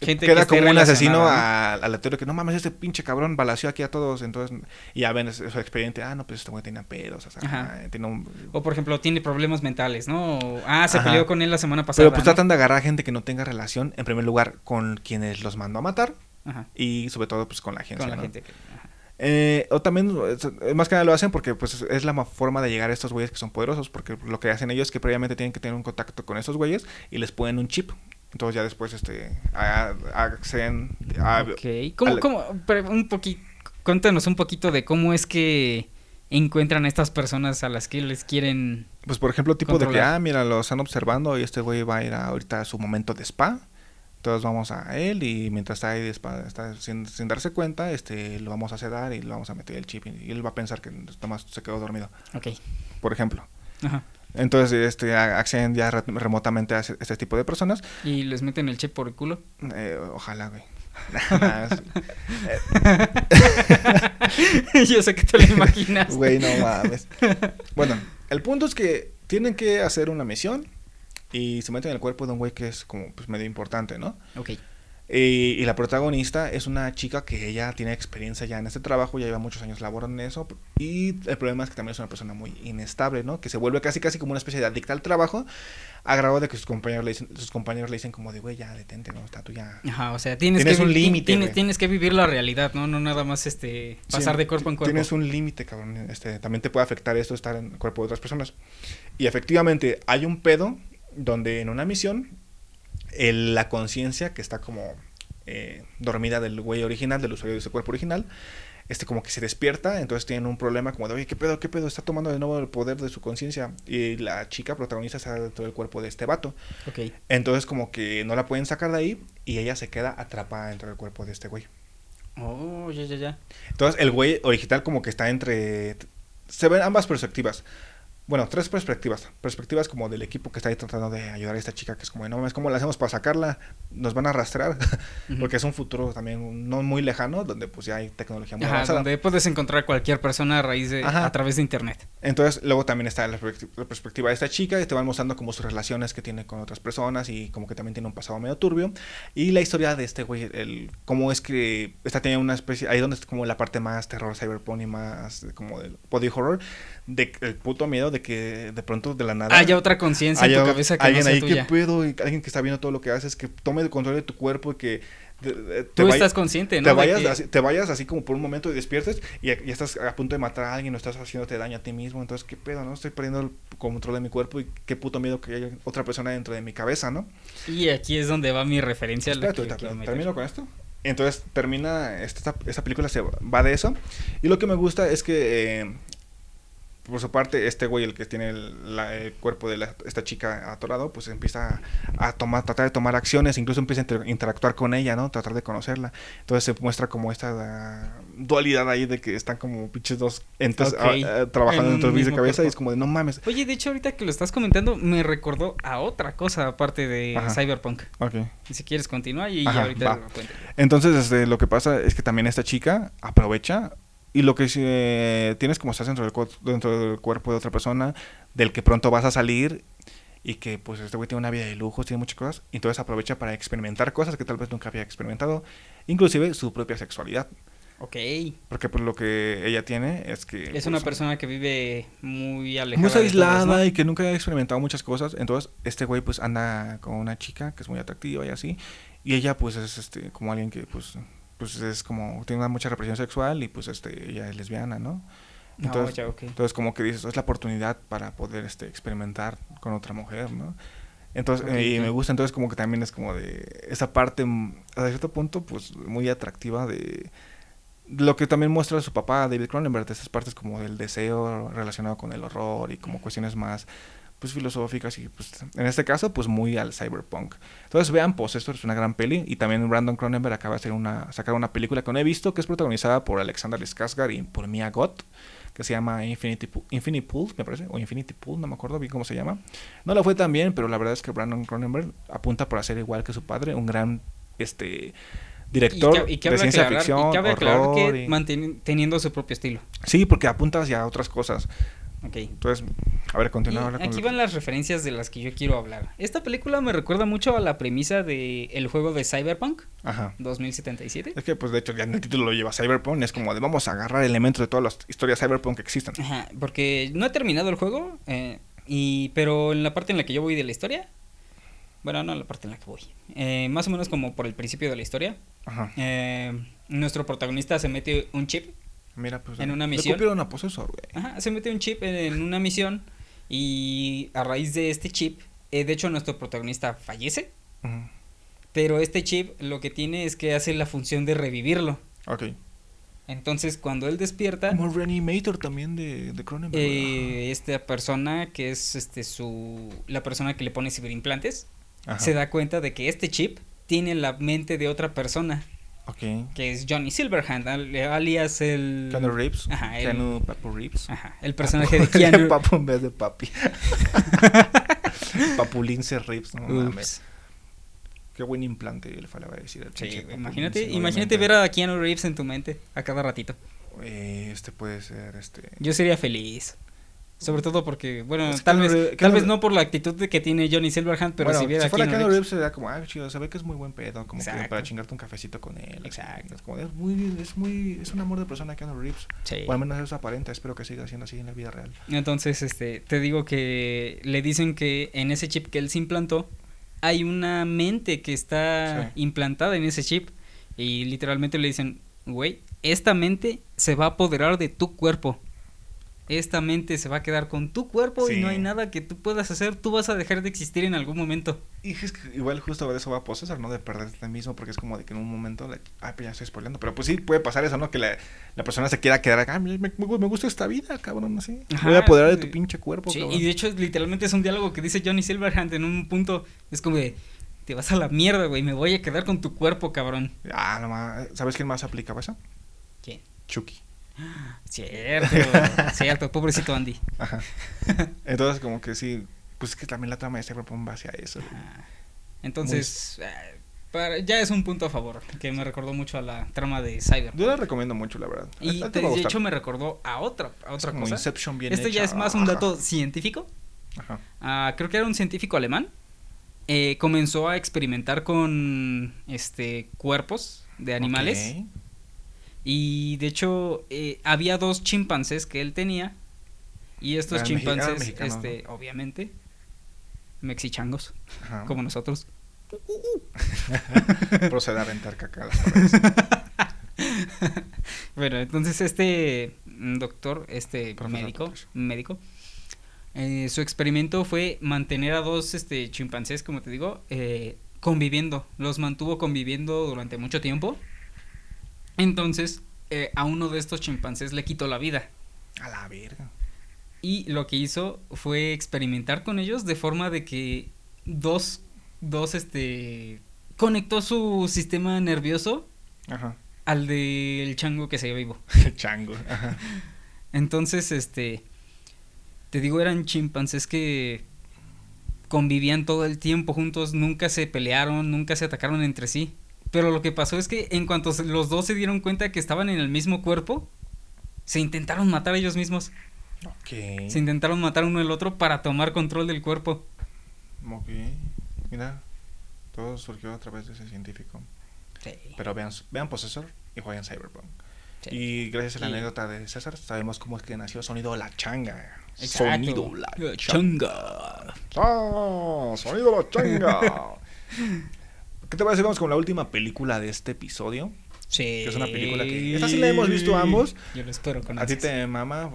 Gente que Queda esté como un asesino relacionada, a- aleatorio que no mames, este pinche cabrón balació aquí a todos, entonces, y ya ven su expediente, ah, no, pues este güey tenía pedos, o sea, ah, tiene un... O, por ejemplo, tiene problemas mentales, ¿no? O, ah, se Ajá. peleó con él la semana pasada. Pero pues ¿no? tratan de agarrar a gente que no tenga relación, en primer lugar, con quienes los mandó a matar Ajá. y sobre todo pues con la agencia. Con la ¿no? gente. que- ajá. Eh, o también, es- más que nada lo hacen porque pues es la ma- forma de llegar a estos güeyes que son poderosos, porque lo que hacen ellos es que previamente tienen que tener un contacto con esos güeyes y les ponen un chip. Entonces ya después este a- a- acceden a... Ok. ¿Cómo, cómo, pero un poquito, cuéntanos un poquito de cómo es que encuentran a estas personas a las que les quieren... Pues por ejemplo, tipo de que, ah, mira, lo están observando y este güey va a ir a- ahorita a su momento de spa. Entonces vamos a él y mientras está ahí de spa, está sin, sin darse cuenta, este, lo vamos a sedar y lo vamos a meter el chip y, y él va a pensar que nomás se quedó dormido, Ok. por ejemplo. Ajá. Entonces, este, acceden ya re- remotamente a este tipo de personas. Y les meten el chip por el culo. Eh, ojalá, güey. Nada más. Yo sé que te lo imaginas. Güey, no mames. Bueno, el punto es que tienen que hacer una misión y se meten en el cuerpo de un güey que es como pues medio importante, ¿no? Ok. Y, y la protagonista es una chica que ella tiene experiencia ya en este trabajo, ya lleva muchos años laborando en eso. Y el problema es que también es una persona muy inestable, ¿no? Que se vuelve casi casi como una especie de adicta al trabajo, a grado de que sus compañeros le dicen, sus compañeros le dicen como de, güey, ya detente, ¿no? Está tú ya... Ajá, o sea, tienes, Tienes que un límite, Tienes, tienes que vivir la realidad, ¿no? No nada más este pasar Sí, de cuerpo en cuerpo. Tienes un límite, cabrón. Este, también te puede afectar esto estar en el cuerpo de otras personas. Y efectivamente, hay un pedo donde en una misión, el- la conciencia que está como eh, dormida del güey original, del usuario de ese cuerpo original, este como que se despierta, entonces tienen un problema como de, oye, ¿qué pedo, qué pedo? Está tomando de nuevo el poder de su conciencia. Y la chica protagonista está dentro del cuerpo de este vato. Ok. Entonces como que no la pueden sacar de ahí y ella se queda atrapada dentro del cuerpo de este güey. Oh, ya, ya, ya. Entonces, el güey original como que está entre... Se ven ambas perspectivas. Bueno, tres perspectivas. Perspectivas como del equipo que está ahí tratando de ayudar a esta chica, que es como, no mames, ¿cómo la hacemos para sacarla? Nos van a arrastrar. Ujú. Porque es un futuro también no muy lejano, donde pues ya hay tecnología muy Ajá, avanzada. donde puedes encontrar cualquier persona a raíz de... Ajá. a través de internet. Entonces, luego también está la, la perspectiva de esta chica y te van mostrando como sus relaciones que tiene con otras personas y como que también tiene un pasado medio turbio. Y la historia de este güey, el, cómo es que esta tiene una especie, ahí donde es como la parte más terror cyberpunk y más como del body horror, de el puto miedo de que de pronto de la nada Haya otra conciencia en tu cabeza que alguien no sea ahí tuya. que pedo y alguien que está viendo todo lo que haces, que tome el control de tu cuerpo y que te Tú vaya- estás consciente, ¿no? te vayas, que- así, te vayas así como por un momento y despiertes y ya, estás a punto de matar a alguien o estás haciéndote daño a ti mismo. Entonces, ¿qué pedo, no? Estoy perdiendo el control de mi cuerpo y qué puto miedo que haya otra persona dentro de mi cabeza, ¿no? Y aquí es donde va mi referencia. a la Espérate, que meter. termino con esto. Entonces termina, esta, esta película se va de eso. Y lo que me gusta es que, eh, por su parte, este güey, el que tiene el, la- el cuerpo de la- esta chica atorado, pues empieza a tomar, tratar de tomar acciones, incluso empieza a inter- interactuar con ella, ¿no? Tratar de conocerla. Entonces se muestra como esta dualidad ahí de que están como pinches dos entes Ok. ah, ah, trabajando En dentro un de cabeza y es como de no mames. Oye, de hecho, ahorita que lo estás comentando, me recordó a otra cosa aparte de Ajá. Cyberpunk. Ok. Si quieres, continúa y Ajá, ahorita lo cuento. Entonces, este, lo que pasa es que también esta chica aprovecha y lo que eh, tienes como estás dentro del, dentro del cuerpo de otra persona, del que pronto vas a salir y que pues este güey tiene una vida de lujos, tiene muchas cosas, y entonces aprovecha para experimentar cosas que tal vez nunca había experimentado, inclusive su propia sexualidad. Ok. Porque pues lo que ella tiene es que... Es pues, una persona que vive muy alejada. muy aislada todos, ¿no? y que nunca ha experimentado muchas cosas. Entonces, este güey pues anda con una chica que es muy atractiva y así. Y ella pues es este como alguien que pues pues es como tiene una mucha represión sexual y pues este ella es lesbiana, ¿no? No, Entonces, ya, ok. entonces como que dices, es la oportunidad para poder este experimentar con otra mujer, ¿no? Entonces, eh, y me gusta, entonces como que también es como de esa parte, mm, a cierto punto, pues muy atractiva de lo que también muestra su papá, David Cronenberg, esas partes como del deseo relacionado con el horror y como cuestiones más pues filosóficas y pues en este caso pues muy al cyberpunk. Entonces vean Possessor, es una gran peli y también Brandon Cronenberg acaba de hacer una, sacar una película que no he visto que es protagonizada por Alexander Skarsgård y por Mia Goth que se llama Infinity, Pool, Infinity Pool, me parece, o Infinity Pool, no me acuerdo bien cómo se llama. No la fue tan bien, pero la verdad es que Brandon Cronenberg apunta por hacer igual que su padre, un gran este director y, ca- y de cabe ciencia aclarar, ficción, y aclarar horror que y- manten- teniendo su propio estilo. Sí, porque apunta hacia otras cosas. Ok. Entonces, a ver, continúa con aquí van las referencias de las que yo quiero hablar. Esta película me recuerda mucho a la premisa de el juego de Cyberpunk Ajá. 2077. Es que, pues, de hecho, ya en el título lo lleva Cyberpunk. Es como de vamos a agarrar elementos de todas las historias Cyberpunk que existen. Ajá, porque no he terminado el juego, eh, y pero en la parte en la que yo voy de la historia, bueno, no en la parte en la que voy, eh, más o menos como por el principio de la historia, Ajá. eh, nuestro protagonista se mete un chip, Mira, pues. en una le misión. copiaron a güey. ajá, se mete un chip en, en una misión y a raíz de este chip, eh, de hecho nuestro protagonista fallece, Ujú. pero este chip lo que tiene es que hace la función de revivirlo. Ok. Entonces cuando él despierta, Como Reanimator también de, de Cronenberg. eh, esta persona que es este su la persona que le pone ciberimplantes Ajá. se da cuenta de que este chip tiene la mente de otra persona Que es Johnny Silverhand al- alias el Keanu Reeves. Ajá, el- Keanu Papu Reeves. Ajá, el personaje de Keanu Papu en vez de papi. Papulince Reeves, no mames. Qué buen implante le faltaba decir. al Sí, imagínate, imagínate ver a Keanu Reeves en tu mente a cada ratito. Eh, Este puede ser, este... Yo sería feliz. Sobre todo porque, bueno, tal Keanu vez, Reeves- tal Keanu- vez no por la actitud de que tiene Johnny Silverhand, pero bueno, si viera si fuera Keanu Reeves, sería como, ah, chido, se ve que es muy buen pedo, como que para chingarte un cafecito con él. Exacto. Es como, es muy, es muy, es un amor de persona Keanu Reeves. sí. O al menos eso aparenta, espero que siga siendo así en la vida real. Entonces, este, te digo que le dicen que en ese chip que él se implantó hay una mente que está Sí. implantada en ese chip y literalmente le dicen, güey, esta mente se va a apoderar de tu cuerpo.Esta mente se va a quedar con tu cuerpo y no hay nada que tú puedas hacer. Tú vas a dejar de existir en algún momento. Y es que igual justo de eso va a Possessor, ¿no? De perderte mismo, porque es como de que en un momento, la- ay, pues ya estoy spoileando, pero pues sí puede pasar eso, ¿no? Que la, la persona se quiera quedar acá, "Ah, me, me- me gusta esta vida, cabrón, así. Ajá, Voy a apoderar de tu pinche cuerpo, Sí, cabrón. y de hecho, literalmente es un diálogo que dice Johnny Silverhand en un punto. Es como de, te vas a la mierda, güey. Me voy a quedar con tu cuerpo, cabrón. Ah, no más. ¿Sabes quién más aplicaba eso? ¿Quién? Chucky. Cierto, cierto, pobrecito Andy. Ajá. Entonces, como que sí, pues es que también la trama de Cyberpunk va hacia eso. Entonces, eh, para- ya es un punto a favor, que me recordó mucho a la trama de Cyber. Yo la recomiendo mucho, la verdad. Y te- de hecho me recordó a otra, a Es otra como cosa. Inception bien Este ya es más un Ajá. dato científico. Ajá. Ah, creo que era un científico alemán. Eh, comenzó a experimentar con este cuerpos de animales. Ok. Y de hecho, eh, había dos chimpancés que él tenía. Y estos mexi- eran chimpancés, este, obviamente, mexichangos, Ajá. como nosotros. Procede a aventar caca. Bueno, entonces este doctor, este Profesor médico, Patricio. médico, eh, su experimento fue mantener a dos este, chimpancés, como te digo, eh, conviviendo. Los mantuvo conviviendo durante mucho tiempo. Entonces, eh, a uno de estos chimpancés le quitó la vida. A la verga. Y lo que hizo fue experimentar con ellos de forma de que dos, dos, este, conectó su sistema nervioso Ajá. al del chango que seguía vivo. El chango. Ajá. Entonces, este, te digo, eran chimpancés que convivían todo el tiempo juntos, nunca se pelearon, nunca se atacaron entre sí. Pero lo que pasó es que en cuanto los dos se dieron cuenta que estaban en el mismo cuerpo, se intentaron matar ellos mismos. Ok. Se intentaron matar uno al otro para tomar control del cuerpo. Ok. Mira, todo surgió a través de ese científico. Sí. Pero vean, vean Possessor y jueguen Cyberpunk. Sí. Y gracias a la Y- anécdota de César, sabemos cómo es que nació Sonido La Changa. Exacto. Sonido La La Changa. ¡Ah! ¡Sonido La Changa! ¿Qué te parece? Vamos con la última película de este episodio. Sí. Que es una película que- esta sí la hemos visto ambos. Yo lo espero con A ti te mama,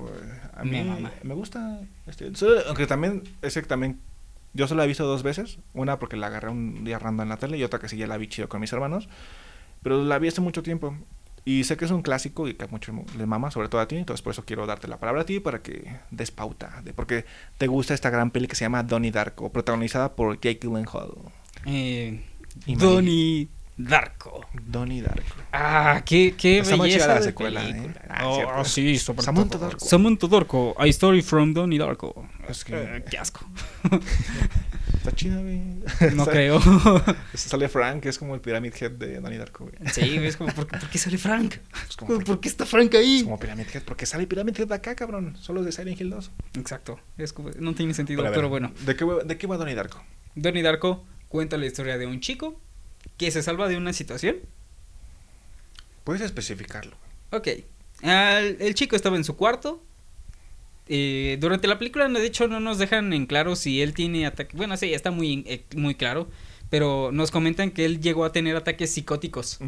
a Me mí mama. me gusta. Este, aunque también, ese también, yo solo la he visto dos veces. Una porque la agarré un día random en la tele y otra que sí ya la vi chido con mis hermanos. Pero la vi hace mucho tiempo. Y sé que es un clásico y que a muchos les mama, sobre todo a ti. Entonces por eso quiero darte la palabra a ti para que des pauta. De por qué te gusta esta gran peli que se llama Donnie Darko, protagonizada por Jake Gyllenhaal. Eh, Y Donnie Darko. Donnie Darko. Ah, qué, qué Está belleza la de secuela, película. ¿eh? Ah, Oh, sí, sobre Samantha todo. Darko. Samantha Darko. A story from Donnie Darko. Es que- Eh, qué asco. Está chida, güey. No creo. Sale Frank, que es como el Pyramid Head de Donnie Darko, güey. sí, ves como, ¿por, por qué sale Frank? Pues como ¿Por, qué está Frank ahí? Es como Pyramid Head, porque sale Pyramid Head de acá, cabrón. Solo de Silent Hill 2. Exacto. Es como- no tiene sentido, Pero, bueno. ¿de qué, ¿De qué va Donnie Darko? Donnie Darko cuenta la historia de un chico que se salva de una situación. Puedes especificarlo. Ok. Al- el chico estaba en su cuarto. Eh, durante la película, de hecho, no nos dejan en claro si él tiene ataque. Bueno, sí, está muy, eh, muy claro. Pero nos comentan que él llegó a tener ataques psicóticos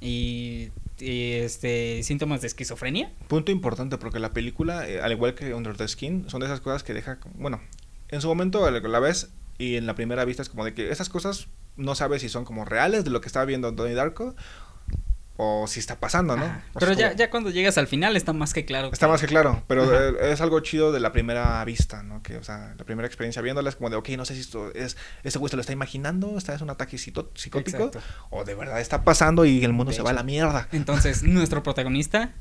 y, y, este síntomas de esquizofrenia. Punto importante, porque la película, eh, al igual que Under the Skin, son de esas cosas que deja. Bueno, en su momento la ves y en la primera vista es como de que esas cosas no sabes si son como reales de lo que estaba viendo Donnie Darko o si está pasando, ¿no? Pero ya, como- ya cuando llegas al final está más que claro. Está más que claro, pero Ajá. eh, es algo chido de la primera vista, ¿no? Que, o sea, la primera experiencia viéndola es como de, ok, no sé si esto es, ese güey se lo está imaginando, esta es un ataque psicótico, Exacto. o de verdad está pasando y el mundo De se va a la mierda. Entonces, nuestro protagonista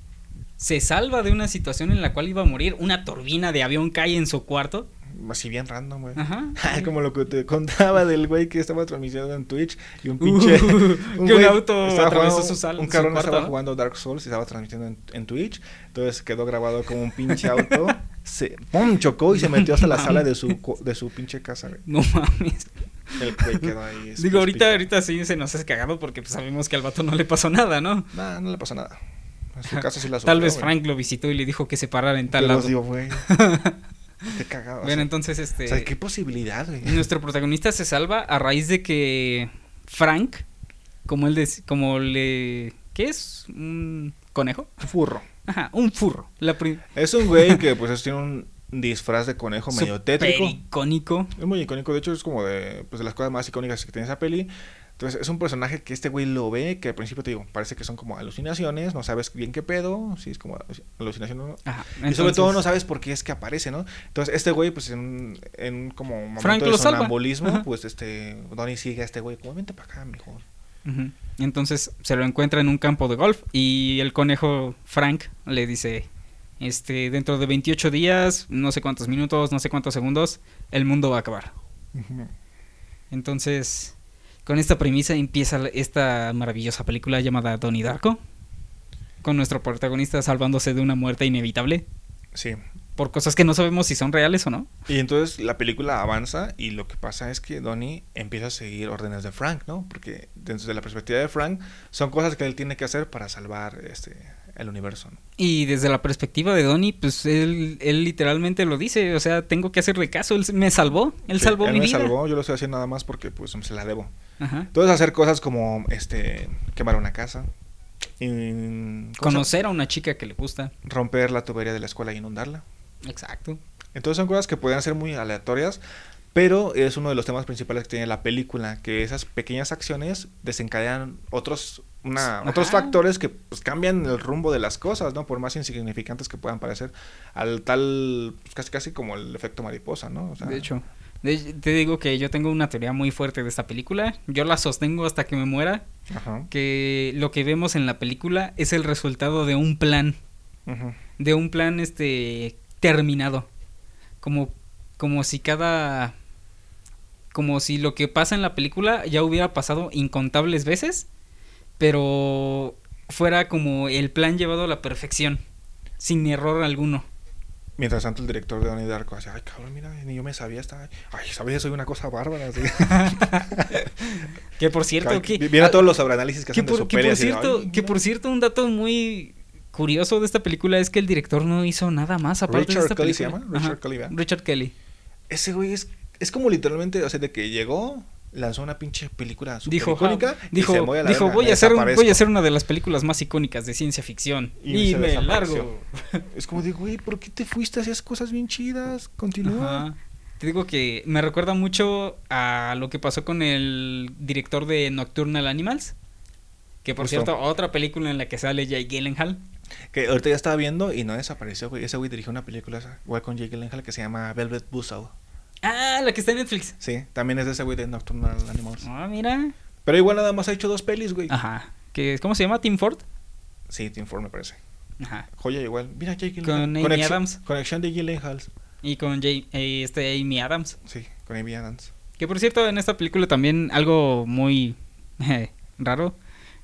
se salva de una situación en la cual iba a morir. Una turbina de avión cae en su cuarto. Así bien random, güey. Ajá. Como lo que te contaba del güey que estaba transmitiendo en Twitch y un Uh, pinche. que un auto estaba jugando- su sal- Un su cabrón cuarto, estaba jugando Dark Souls y estaba transmitiendo en, en Twitch. Entonces quedó grabado como un pinche auto. se ¡pum! chocó y se metió hasta la sala de su, de su pinche casa, güey. No mames. El güey quedó ahí. es- Digo, ahorita, es- ahorita sí se nos hace cagado porque pues, sabemos que al vato no le pasó nada, ¿no? Nah, no le pasó nada. En su casa sí la Tal sufrió, vez güey. Frank lo visitó y le dijo que se parara en tal Pero lado. digo, güey. Cagado. o Bueno, sea, entonces este O sea, qué posibilidad, güey. nuestro protagonista se salva a raíz de que Frank, como él como le ¿qué es? Un conejo. Un furro. Ajá, un furro. La Es un güey que pues es- tiene un disfraz de conejo medio súper tétrico. icónico. Es muy icónico, de hecho es como de, pues, de las cosas más icónicas que tiene esa peli. Entonces es un personaje que este güey lo ve, que al principio te digo, parece que son como alucinaciones, no sabes bien qué pedo, si es como alucinación o no. Ajá. y sobre entonces- todo no sabes por qué es que aparece, ¿no? Entonces este güey, pues en un, en un como momento Frank de sonambulismo, pues este, Donnie sigue a este güey, como vente para acá, mijo. Ujú. Entonces se lo encuentra en un campo de golf y el conejo Frank le dice, este, dentro de 28 días, no sé cuántos minutos, no sé cuántos segundos, el mundo va a acabar. Entonces, con esta premisa empieza esta maravillosa película llamada Donnie Darko, con nuestro protagonista salvándose de una muerte inevitable Sí. por cosas que no sabemos si son reales o no. Y entonces la película avanza y lo que pasa es que Donnie empieza a seguir órdenes de Frank, ¿no? Porque desde la perspectiva de Frank son cosas que él tiene que hacer para salvar este el universo. ¿no? Y desde la perspectiva de Donnie, pues él, él literalmente lo dice, o sea, tengo que hacerle caso, él me salvó, él Sí, salvó él mi me vida. salvó, yo lo estoy haciendo nada más porque pues se la debo. Ajá. Entonces hacer cosas como este quemar una casa, y, ¿cómo se Conocer a una chica que le gusta. romper la tubería de la escuela y inundarla. Exacto. Entonces son cosas que pueden ser muy aleatorias, pero es uno de los temas principales que tiene la película, que esas pequeñas acciones desencadenan otros una, otros Ajá. factores que pues, cambian el rumbo de las cosas, ¿no? Por más insignificantes que puedan parecer, al tal, pues, casi casi como el efecto mariposa, ¿no? O sea, de hecho, te digo que yo tengo una teoría muy fuerte de esta película. Yo la sostengo hasta que me muera. Ajá, Que lo que vemos en la película es el resultado de un plan. ujú. De un plan este terminado. Como, como si cada. Como si lo que pasa en la película ya hubiera pasado incontables veces. Pero fuera como el plan llevado a la perfección. Sin error alguno. Mientras tanto, el director de Donnie Darko decía, ay, cabrón, mira, ni yo me sabía esta. Ay, sabes, soy una cosa bárbara. Que por cierto, que... Viene ah, todos los sobreanálisis que que hacen de por, su que peli. por de, cierto, "Ay, que mira". por cierto, un dato muy curioso de esta película es que el director no hizo nada más aparte de Richard esta Kelly se película. llama, Richard Ajá, Kelly, ¿verdad? Richard Kelly. Ese güey es, es como literalmente, o sea, de que llegó, lanzó una pinche película super Dijo, icónica. Y dijo, se mueve a la dijo verga, voy a hacer voy a desaparezco". hacer una de las películas más icónicas de ciencia ficción Y y, me largo. Es como de, güey, ¿por qué te fuiste? Hacías cosas bien chidas. Continúa. Ajá. Te digo que me recuerda mucho a lo que pasó con el director de Nocturnal Animals. Que por Justo. cierto, otra película en la que sale Jay Gyllenhaal. Que ahorita ya estaba viendo y no desapareció, güey. Ese güey dirigió una película igual con Jake Gyllenhaal que se llama Velvet Buzzsaw. Ah, la que está en Netflix. Sí, también es de ese güey de Nocturnal Animals. Ah, mira. Pero igual nada más ha hecho dos pelis, güey. Ajá. Que, ¿Cómo se llama? Tim Ford. Sí, Tim Ford me parece. Ajá. Joya igual. Mira Jake Con. Amy Conexión- Adams. Conexión de Gyllenhaal. Y con Jay, eh, este Amy Adams. Sí, con Amy Adams. Que por cierto, en esta película también algo muy eh, raro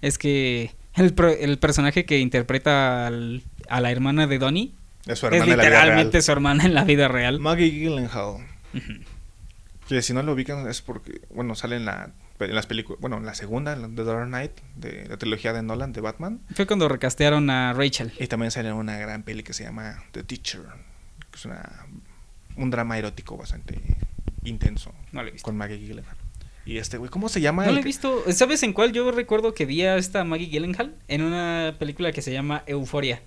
es que el, pro- el personaje que interpreta al- a la hermana de Donnie Es su es hermana en la vida literalmente real. su hermana en la vida real. Maggie Gyllenhaal. Que si no lo ubican es porque, bueno, sale en, la, en las películas, bueno, en la segunda, de Dark Knight, de la trilogía de Nolan, de Batman. Fue cuando recastearon a Rachel. Y también sale en una gran peli que se llama The Teacher, que es una, un drama erótico bastante intenso No lo he visto. con Maggie Gyllenhaal. Y este güey, ¿cómo se llama? No lo he visto. ¿Sabes en cuál yo recuerdo que vi a esta Maggie Gyllenhaal? En una película que se llama Euforia.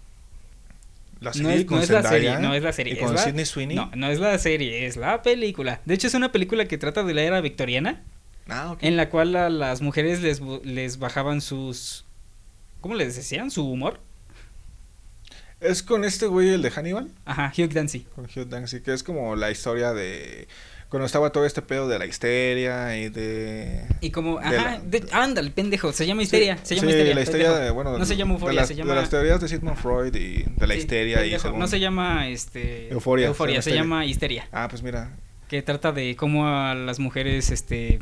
La No serie es, con no es la serie, no es la serie. Y con la- Sidney Sweeney. No, no es la serie, es la película. De hecho, es una película que trata de la era victoriana, Ah, ok. en la cual a las mujeres les, les bajaban sus... ¿Cómo les decían? ¿Su humor? Es con este güey, el de Hannibal, Ajá, Hugh Dancy. con Hugh Dancy, que es como la historia de cuando estaba todo este pedo de la histeria y de... Y como, De ajá, de- ándale, pendejo, se llama histeria, Sí, se llama sí, histeria. la histeria de, bueno, No se llama de euforia, las, se de llama- las teorías de Sigmund Freud y de la Sí, histeria y según... No se llama, este... Euforia, Euforia, se se llama llama histeria. Ah, pues mira, Que trata de cómo a las mujeres, este...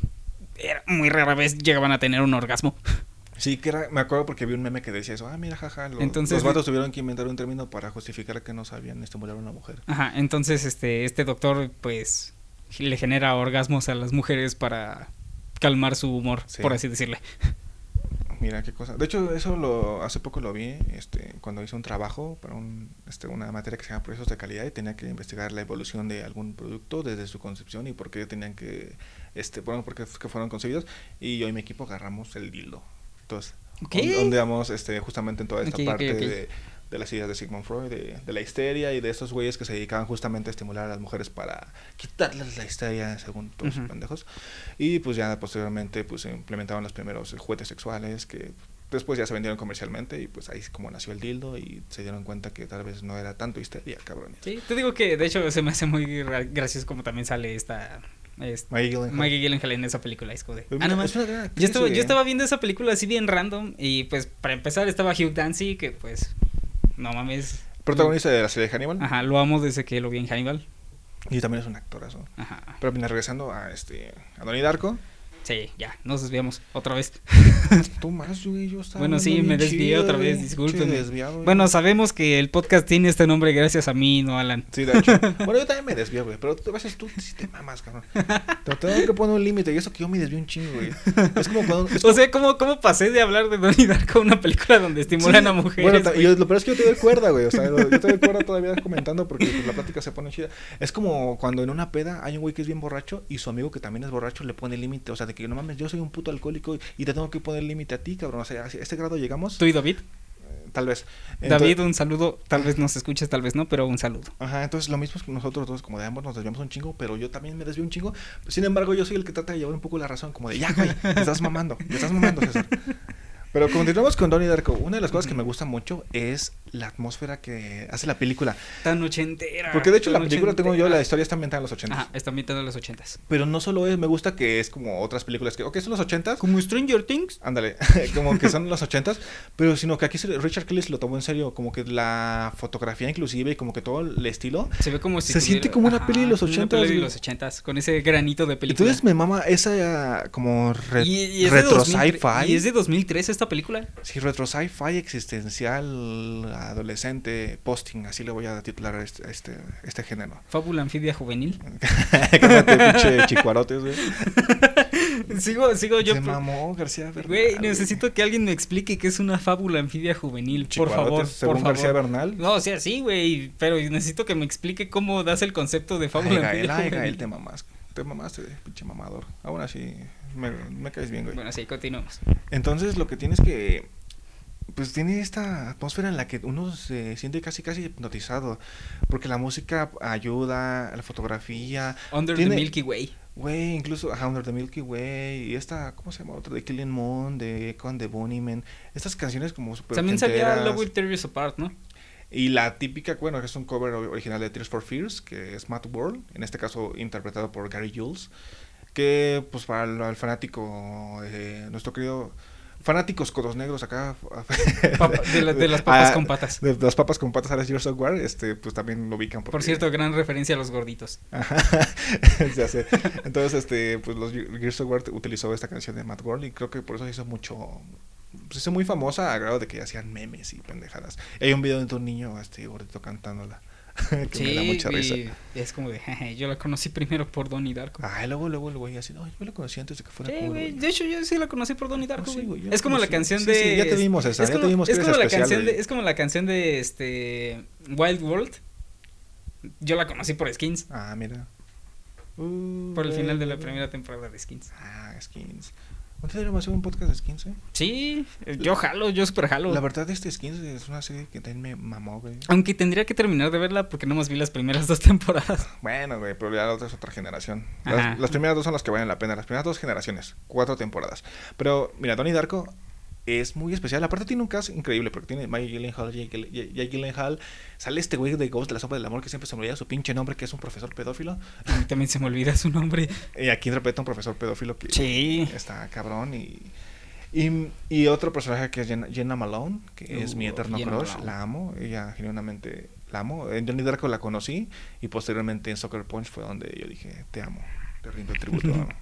era- muy rara vez llegaban a tener un orgasmo. Sí, que era, me acuerdo porque vi un meme que decía eso. Ah, mira, jaja. Los, Entonces- los vatos tuvieron que inventar un término para justificar que no sabían estimular a una mujer. Ajá, entonces este, este doctor pues le genera orgasmos a las mujeres para calmar su humor, Sí. por así decirle. Mira qué cosa. De hecho, eso lo hace poco lo vi este, cuando hice un trabajo para un, este, una materia que se llama procesos de calidad y tenía que investigar la evolución de algún producto desde su concepción y por qué tenían que, este, bueno, por qué que fueron concebidos. Y yo y mi equipo agarramos el dildo. Entonces, Ok. on- donde vamos este, justamente en toda esta parte ok. De, de las ideas de Sigmund Freud, de, de la histeria y de estos güeyes que se dedicaban justamente a estimular a las mujeres para quitarles la histeria según todos sus Ujú. pendejos. Y pues ya posteriormente pues se implementaron los primeros juguetes sexuales que después ya se vendieron comercialmente y pues ahí es como nació el dildo y se dieron cuenta que tal vez no era tanto histeria, cabrón. Sí, te digo que de hecho se me hace muy gra- gracioso como también sale esta... este, Maggie Gyllenhaal. Maggie Gyllenhaal en esa película. Es como de, Pues ah, no actriz, Yo estaba, yo estaba viendo esa película así bien random y pues para empezar estaba Hugh Dancy que pues no mames. Protagonista de la serie de Hannibal Ajá, lo amo desde que lo vi en Hannibal. y también es un actorazo. Ajá. Pero mira, regresando a este a Donnie Darko, Sí, ya, nos desviamos otra vez. tú más, güey, yo estaba Bueno, sí, me desvié chido, otra vez, desviado, güey. Bueno, sabemos que el podcast tiene este nombre gracias a mí, no Alan. Sí, de hecho. Bueno, yo también me desvío, güey. Pero a veces tú sí te mamas, cabrón. Te tengo que poner un límite. Y eso que yo me desvío un chingo, güey. Es como cuando. es O sea, ¿cómo, ¿cómo pasé de hablar de Donnie Darko a una película donde estimulan Sí, a mujeres? Bueno, yo- lo peor es que yo te doy cuerda, güey. O sea, yo te doy cuerda todavía comentando porque pues, la plática se pone chida. Es como cuando en una peda hay un güey que es bien borracho y su amigo que también es borracho le pone límite. O sea, de que no mames, yo soy un puto alcohólico y te tengo que poner límite a ti, cabrón. O sea, a este grado llegamos. ¿Tú y David? Eh, Tal vez. David, un saludo. Tal vez nos escuches, tal vez no, pero un saludo. Ajá, entonces lo mismo es con nosotros dos, como de ambos nos desviamos un chingo, pero yo también me desvío un chingo. Sin embargo, yo soy el que trata de llevar un poco la razón, como de, ya, güey, te estás mamando, te estás mamando, César. Pero continuamos con Donnie Darko. Una de las cosas que me gusta mucho es la atmósfera que hace la película. Tan ochentera. Porque de hecho la película, tengo yo, la ochentera. historia está ambientada en los 80. Ajá, está ambientada en los ochentas. Pero no solo es, me gusta que es como otras películas que, ok, son los 80 Como Stranger Things. Ándale, como que son los ochentas, pero sino que aquí Richard Kelly lo tomó en serio, como que la fotografía inclusive y como que todo el estilo. Se ve como si Se siente como una peli de los como una 80s, peli de los ochentas, con ese granito de película. Entonces me mama esa como re- Y- y retro 2003 sci-fi. Y es de 2003 esta película. Sí, retro sci-fi existencial adolescente posting, así le voy a titular a este, a este, este género. Fábula anfibia juvenil. Cálmate, pinche chicuarotes, güey. sigo, sigo yo. Se mamó García Bernal. Güey, necesito que alguien me explique qué es una fábula anfibia juvenil, por favor, según por favor. García Bernal. No, o sea, sí, güey, pero necesito que me explique cómo das el concepto de fábula Ay, Gael, anfibia ay, juvenil. Gael, te mamás. Te mamaste, pinche mamador. Aún así, me, me caes bien, güey. Bueno, sí, continuamos. Entonces, lo que tienes que. Pues tiene esta atmósfera en la que uno se siente casi, casi hipnotizado. Porque la música ayuda, la fotografía. Under Tiene- the Milky Way. Güey, incluso ajá, Under the Milky Way. Y esta, ¿cómo se llama? Otra de Killing Moon, de Con de Bunnyman. Estas canciones como super. También salía. Love Will Tear Apart, ¿no? Y la típica, bueno, que es un cover ori- original de Tears for Fears, que es Matt World, en este caso interpretado por Gary Jules, que pues para el, fanático, eh, nuestro querido, fanáticos codos negros acá, Papa- de, la- de las papas Ah, con patas. de las papas con patas a las Gears of War, este, pues también lo ubican. Por cierto, gran referencia a los gorditos. Ajá, ya sé. Entonces, este, pues los Ge- Gears of War utilizó esta canción de Matt World y creo que por eso se hizo mucho, se hizo muy famosa a grado de que hacían memes y pendejadas. Hay un video de un niño, este, gordito cantándola, que me da mucha risa. es como de, "Jeje, yo la conocí primero por Donnie Darko. Ay, luego, luego el güey así, no, yo la conocí antes de que fuera Sí, cool, güey. güey". De hecho, yo sí la conocí por Donnie Darko, Oh, sí, güey. Es la como la conocí. canción Sí, de. sí, ya te vimos esa, es ya te como- vimos que es como la especial, canción de. Es como la canción de este. Wild World. Yo la conocí por Skins. Ah, mira. Por el final de la primera temporada de Skins. Ah, skins. ¿No deberíamos hacer un podcast de skins, eh? Sí, yo jalo, yo super jalo. La verdad, este skins es una serie que también me mamó, güey. Aunque tendría que terminar de verla porque no más vi las primeras dos temporadas. Bueno, güey, pero ya la otra es otra generación. Las, las primeras dos son las que valen la pena. Las primeras dos generaciones, cuatro temporadas. Pero, mira, Donnie Darko es muy especial. Aparte tiene un cast increíble, porque tiene Mike Gyllenhaal, Jake, Gyll- Jake Gyllenhaal. Sale este güey de Ghost de la sombra del amor que siempre se me olvida su pinche nombre, que es un profesor pedófilo. A mí también se me olvida su nombre. Y aquí interpreta un profesor pedófilo que Sí. está cabrón y... Y, y otro personaje que es Jenna, Jenna Malone, que es mi Uh, eterno Jenna crush, Malone. la amo, ella genuinamente la amo. En Johnny Darko la conocí y posteriormente en Soccer Punch fue donde yo dije, te amo, te rindo tributo.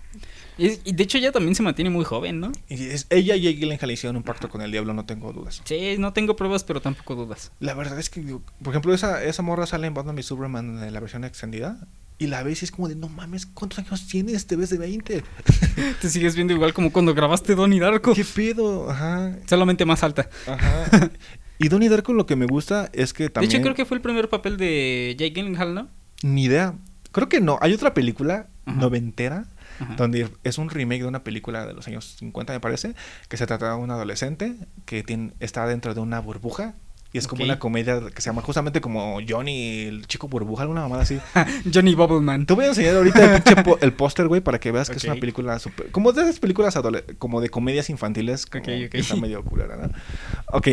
Y, y de hecho ella también se mantiene muy joven, ¿no? y es, ella y Gyllenhaal hicieron un pacto con el diablo, no tengo dudas. Sí, no tengo pruebas, pero tampoco dudas. La verdad es que, por ejemplo, esa, esa morra sale en Batman y Superman en la versión extendida y la ves y es como de, no mames, ¿cuántos años tienes? Te ves de 20. Te sigues viendo igual como cuando grabaste Donnie Darko. ¿Qué pedo? Ajá. Solamente más alta. Ajá. Y Donnie Darko lo que me gusta es que también... De hecho, creo que fue el primer papel de Jake Gyllenhaal, ¿no? Ni idea. Creo que no. Hay otra película Ajá. noventera Ajá. donde es un remake de una película de los años 50, me parece, que se trata de un adolescente que tiene, está dentro de una burbuja. Y es como una comedia que se llama justamente como Johnny, el chico burbuja, alguna mamada así. Johnny Bubbleman. Te voy a enseñar ahorita el, el póster, güey, para que veas que es una película súper... Como de esas películas como de comedias infantiles, como Ok, ok. que está medio culera, ¿no? Ok,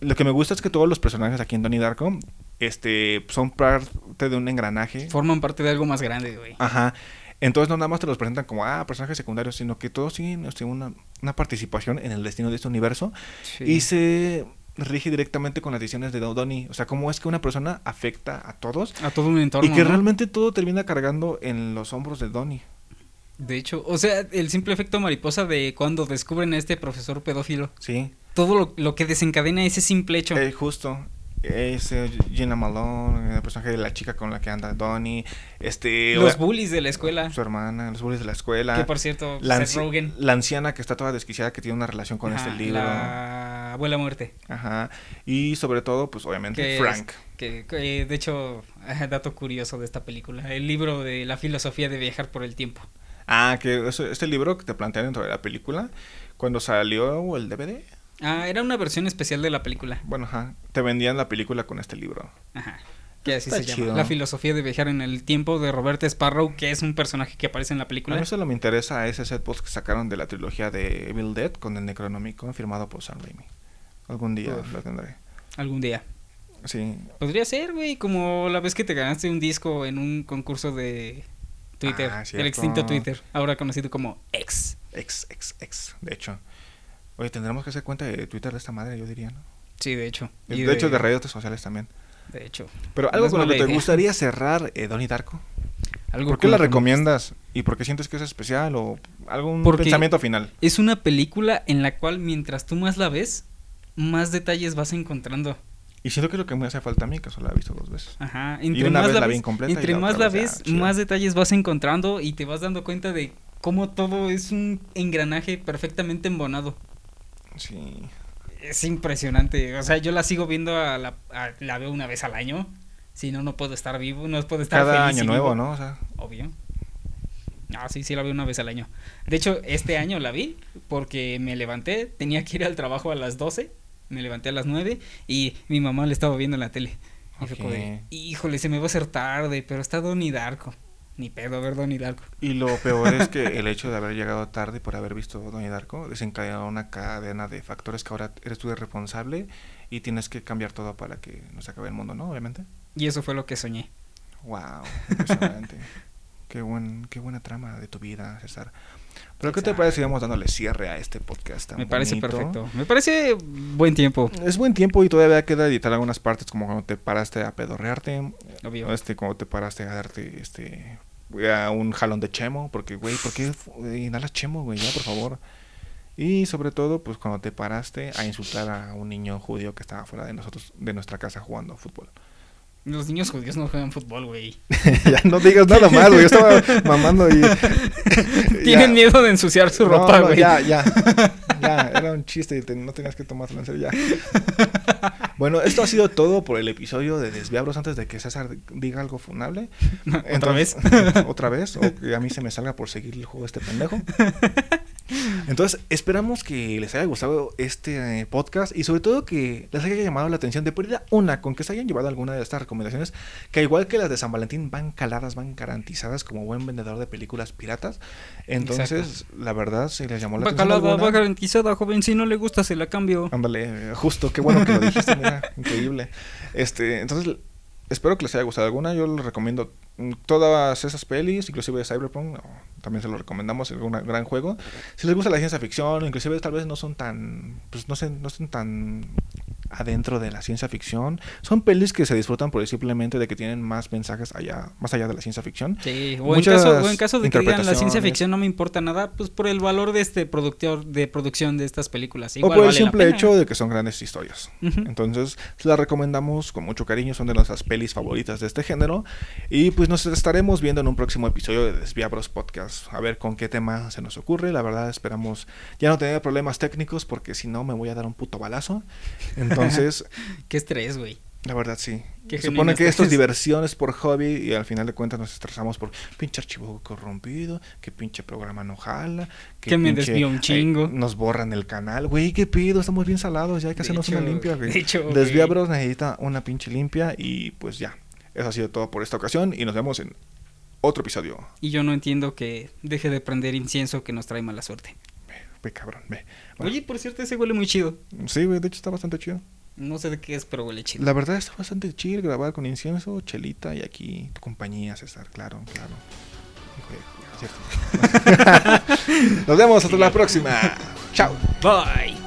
lo que me gusta es que todos los personajes aquí en Donnie Darko este, son parte de un engranaje. Forman parte de algo más grande, güey. Ajá. Entonces no nada más te los presentan como, ah, personajes secundarios, sino que todos tienen este, una, una participación en el destino de este universo Sí. y se rige directamente con las decisiones de Donnie. O sea, cómo es que una persona afecta a todos A todo un entorno. y que ¿no? realmente todo termina cargando en los hombros de Donnie. De hecho, o sea, el simple efecto mariposa de cuando descubren a este profesor pedófilo. Sí, Todo lo, lo que desencadena ese simple hecho. eh, justo. Ese Gina Malone, el personaje de la chica con la que anda Donnie, este, Los bullies de la escuela. su hermana, los bullies de la escuela. Que por cierto, la, Seth anci- Rogen. la anciana que está toda desquiciada que tiene una relación con Ajá, este libro. La abuela muerte. Ajá. Y sobre todo, pues obviamente, Que Frank. es- que, que, de hecho, dato curioso de esta película. El libro de la filosofía de viajar por el tiempo. Ah, que eso- este libro que te plantean dentro de la película, cuando salió el DVD, Ah, era una versión especial de la película. bueno, ajá, te vendían la película con este libro. Ajá. Que así Está se chido. llama. La filosofía de viajar en el tiempo de Robert Sparrow, que es un personaje que aparece en la A película. mí solo me interesa ese set post que sacaron de la trilogía de Evil Dead con el Necronomicon firmado por Sam Raimi. Algún día Uf. lo tendré. Algún día. Sí. Podría ser, güey, como la vez que te ganaste un disco en un concurso de Twitter. Ah, el extinto Twitter, ahora conocido como X. Ex, ex, ex. De hecho. Oye, tendremos que hacer cuenta de Twitter de esta madre, yo diría, ¿no? Sí, de hecho. De, hecho, de redes sociales también. De hecho. Pero algo con lo que te gustaría cerrar, eh, Donnie Darko. Algo ¿Por qué la recomiendas? ¿Y por qué sientes que es especial? ¿O algún Porque- pensamiento final? Es una película en la cual mientras tú más la ves, más detalles vas encontrando. Y siento que es lo que me hace falta a mí, que solo la he visto dos veces. Ajá. Y una vez la vi incompleta y entre la más la ves, ah, más detalles vas encontrando y te vas dando cuenta de cómo todo es un engranaje perfectamente embonado. Sí. Es impresionante. O sea, yo la sigo viendo, a la, a- la veo una vez al año. Si no, no puedo estar vivo, no puedo estar Cada feliz año nuevo, vivo. ¿no? O sea, Obvio. Ah, sí, sí, la veo una vez al año. De hecho, este año la vi porque me levanté, tenía que ir al trabajo a las 12, me levanté a las 9 y mi mamá le estaba viendo en la tele. Y fue como de, híjole, se me va a hacer tarde, pero está Donnie Darko. Ni pedo ver Donnie Darko. Y lo peor es que el hecho de haber llegado tarde por haber visto Donnie Darko desencadenó una cadena de factores que ahora eres tú el responsable y tienes que cambiar todo para que no se acabe el mundo, ¿no? Obviamente. Y eso fue lo que soñé. Wow, impresionante. qué, buen, qué buena trama de tu vida, César. Pero ¿qué te parece si vamos dándole cierre a este podcast tan Me parece bonito? perfecto. Me parece buen tiempo. Es buen tiempo y todavía queda editar algunas partes como cuando te paraste a pedorrearte, Obvio. este cuando te paraste a darte este a un jalón de chemo, porque güey, ¿por qué inhalas chemo, güey? Ya, por favor. Y sobre todo, pues cuando te paraste a insultar a un niño judío que estaba fuera de nosotros, de nuestra casa jugando fútbol. Los niños judíos no juegan fútbol, güey. ya no digas nada más, güey. Yo estaba mamando y. Tienen miedo de ensuciar su No, ropa, no, güey. ya, ya. Ya, era un chiste y te- no tenías que tomártelo en serio ya. Bueno, esto ha sido todo por el episodio de Desviabros antes de que César diga algo funable. ¿Otra vez? Otra vez, o que a mí se me salga por seguir el juego de este pendejo. Entonces, esperamos que les haya gustado este eh, podcast y sobre todo que les haya llamado la atención de pérdida una, con que se hayan llevado alguna de estas recomendaciones, que igual que las de San Valentín van caladas, van garantizadas como buen vendedor de películas piratas. Entonces, la verdad, si les llamó la Va atención calada, alguna, va garantizada, joven. Si no le gusta, se la cambio. Ándale, justo, qué bueno que lo dijiste, mira, increíble. Este, entonces, espero que les haya gustado alguna. Yo les recomiendo todas esas pelis, inclusive Cyberpunk, no, también se lo recomendamos, es un gran juego. Si les gusta la ciencia ficción, inclusive tal vez no son tan, pues no sé, no son tan adentro de la ciencia ficción. Son pelis que se disfrutan por el simplemente de que tienen más mensajes allá, más allá de la ciencia ficción. Sí, o en, caso, o en caso de que digan la ciencia ficción no me importa nada, pues por el valor de este productor de producción de estas películas. o por el vale simple hecho de que son grandes historias. Entonces, las recomendamos con mucho cariño, son de nuestras pelis favoritas de este género. Y pues nos estaremos viendo en un próximo episodio de Desviabros Podcast. A ver con qué tema se nos ocurre. La verdad, esperamos ya no tener problemas técnicos, porque si no, me voy a dar un puto balazo. Entonces, Qué estrés, güey. la verdad, sí. Se supone que esto es diversión, es por hobby, y al final de cuentas nos estresamos por pinche archivo corrompido, que pinche programa no jala, Que me pinche, un eh, chingo. nos borran el canal, güey, qué pido, estamos bien salados, ya hay que De hacernos hecho, una limpia, güey. de hecho. Desviabros necesita una pinche limpia y pues ya. Eso ha sido todo por esta ocasión y nos vemos en otro episodio. Y yo no entiendo que deje de prender incienso que nos trae mala suerte. Cabrón, ve. Bueno, Oye, por cierto, ese huele muy chido. sí, güey, de hecho está bastante chido. No sé de qué es, pero huele chido. La verdad está bastante chido grabar con incienso, chelita y aquí tu compañía, César, claro, claro. Cierto. Nos vemos hasta la próxima. Chao. Bye.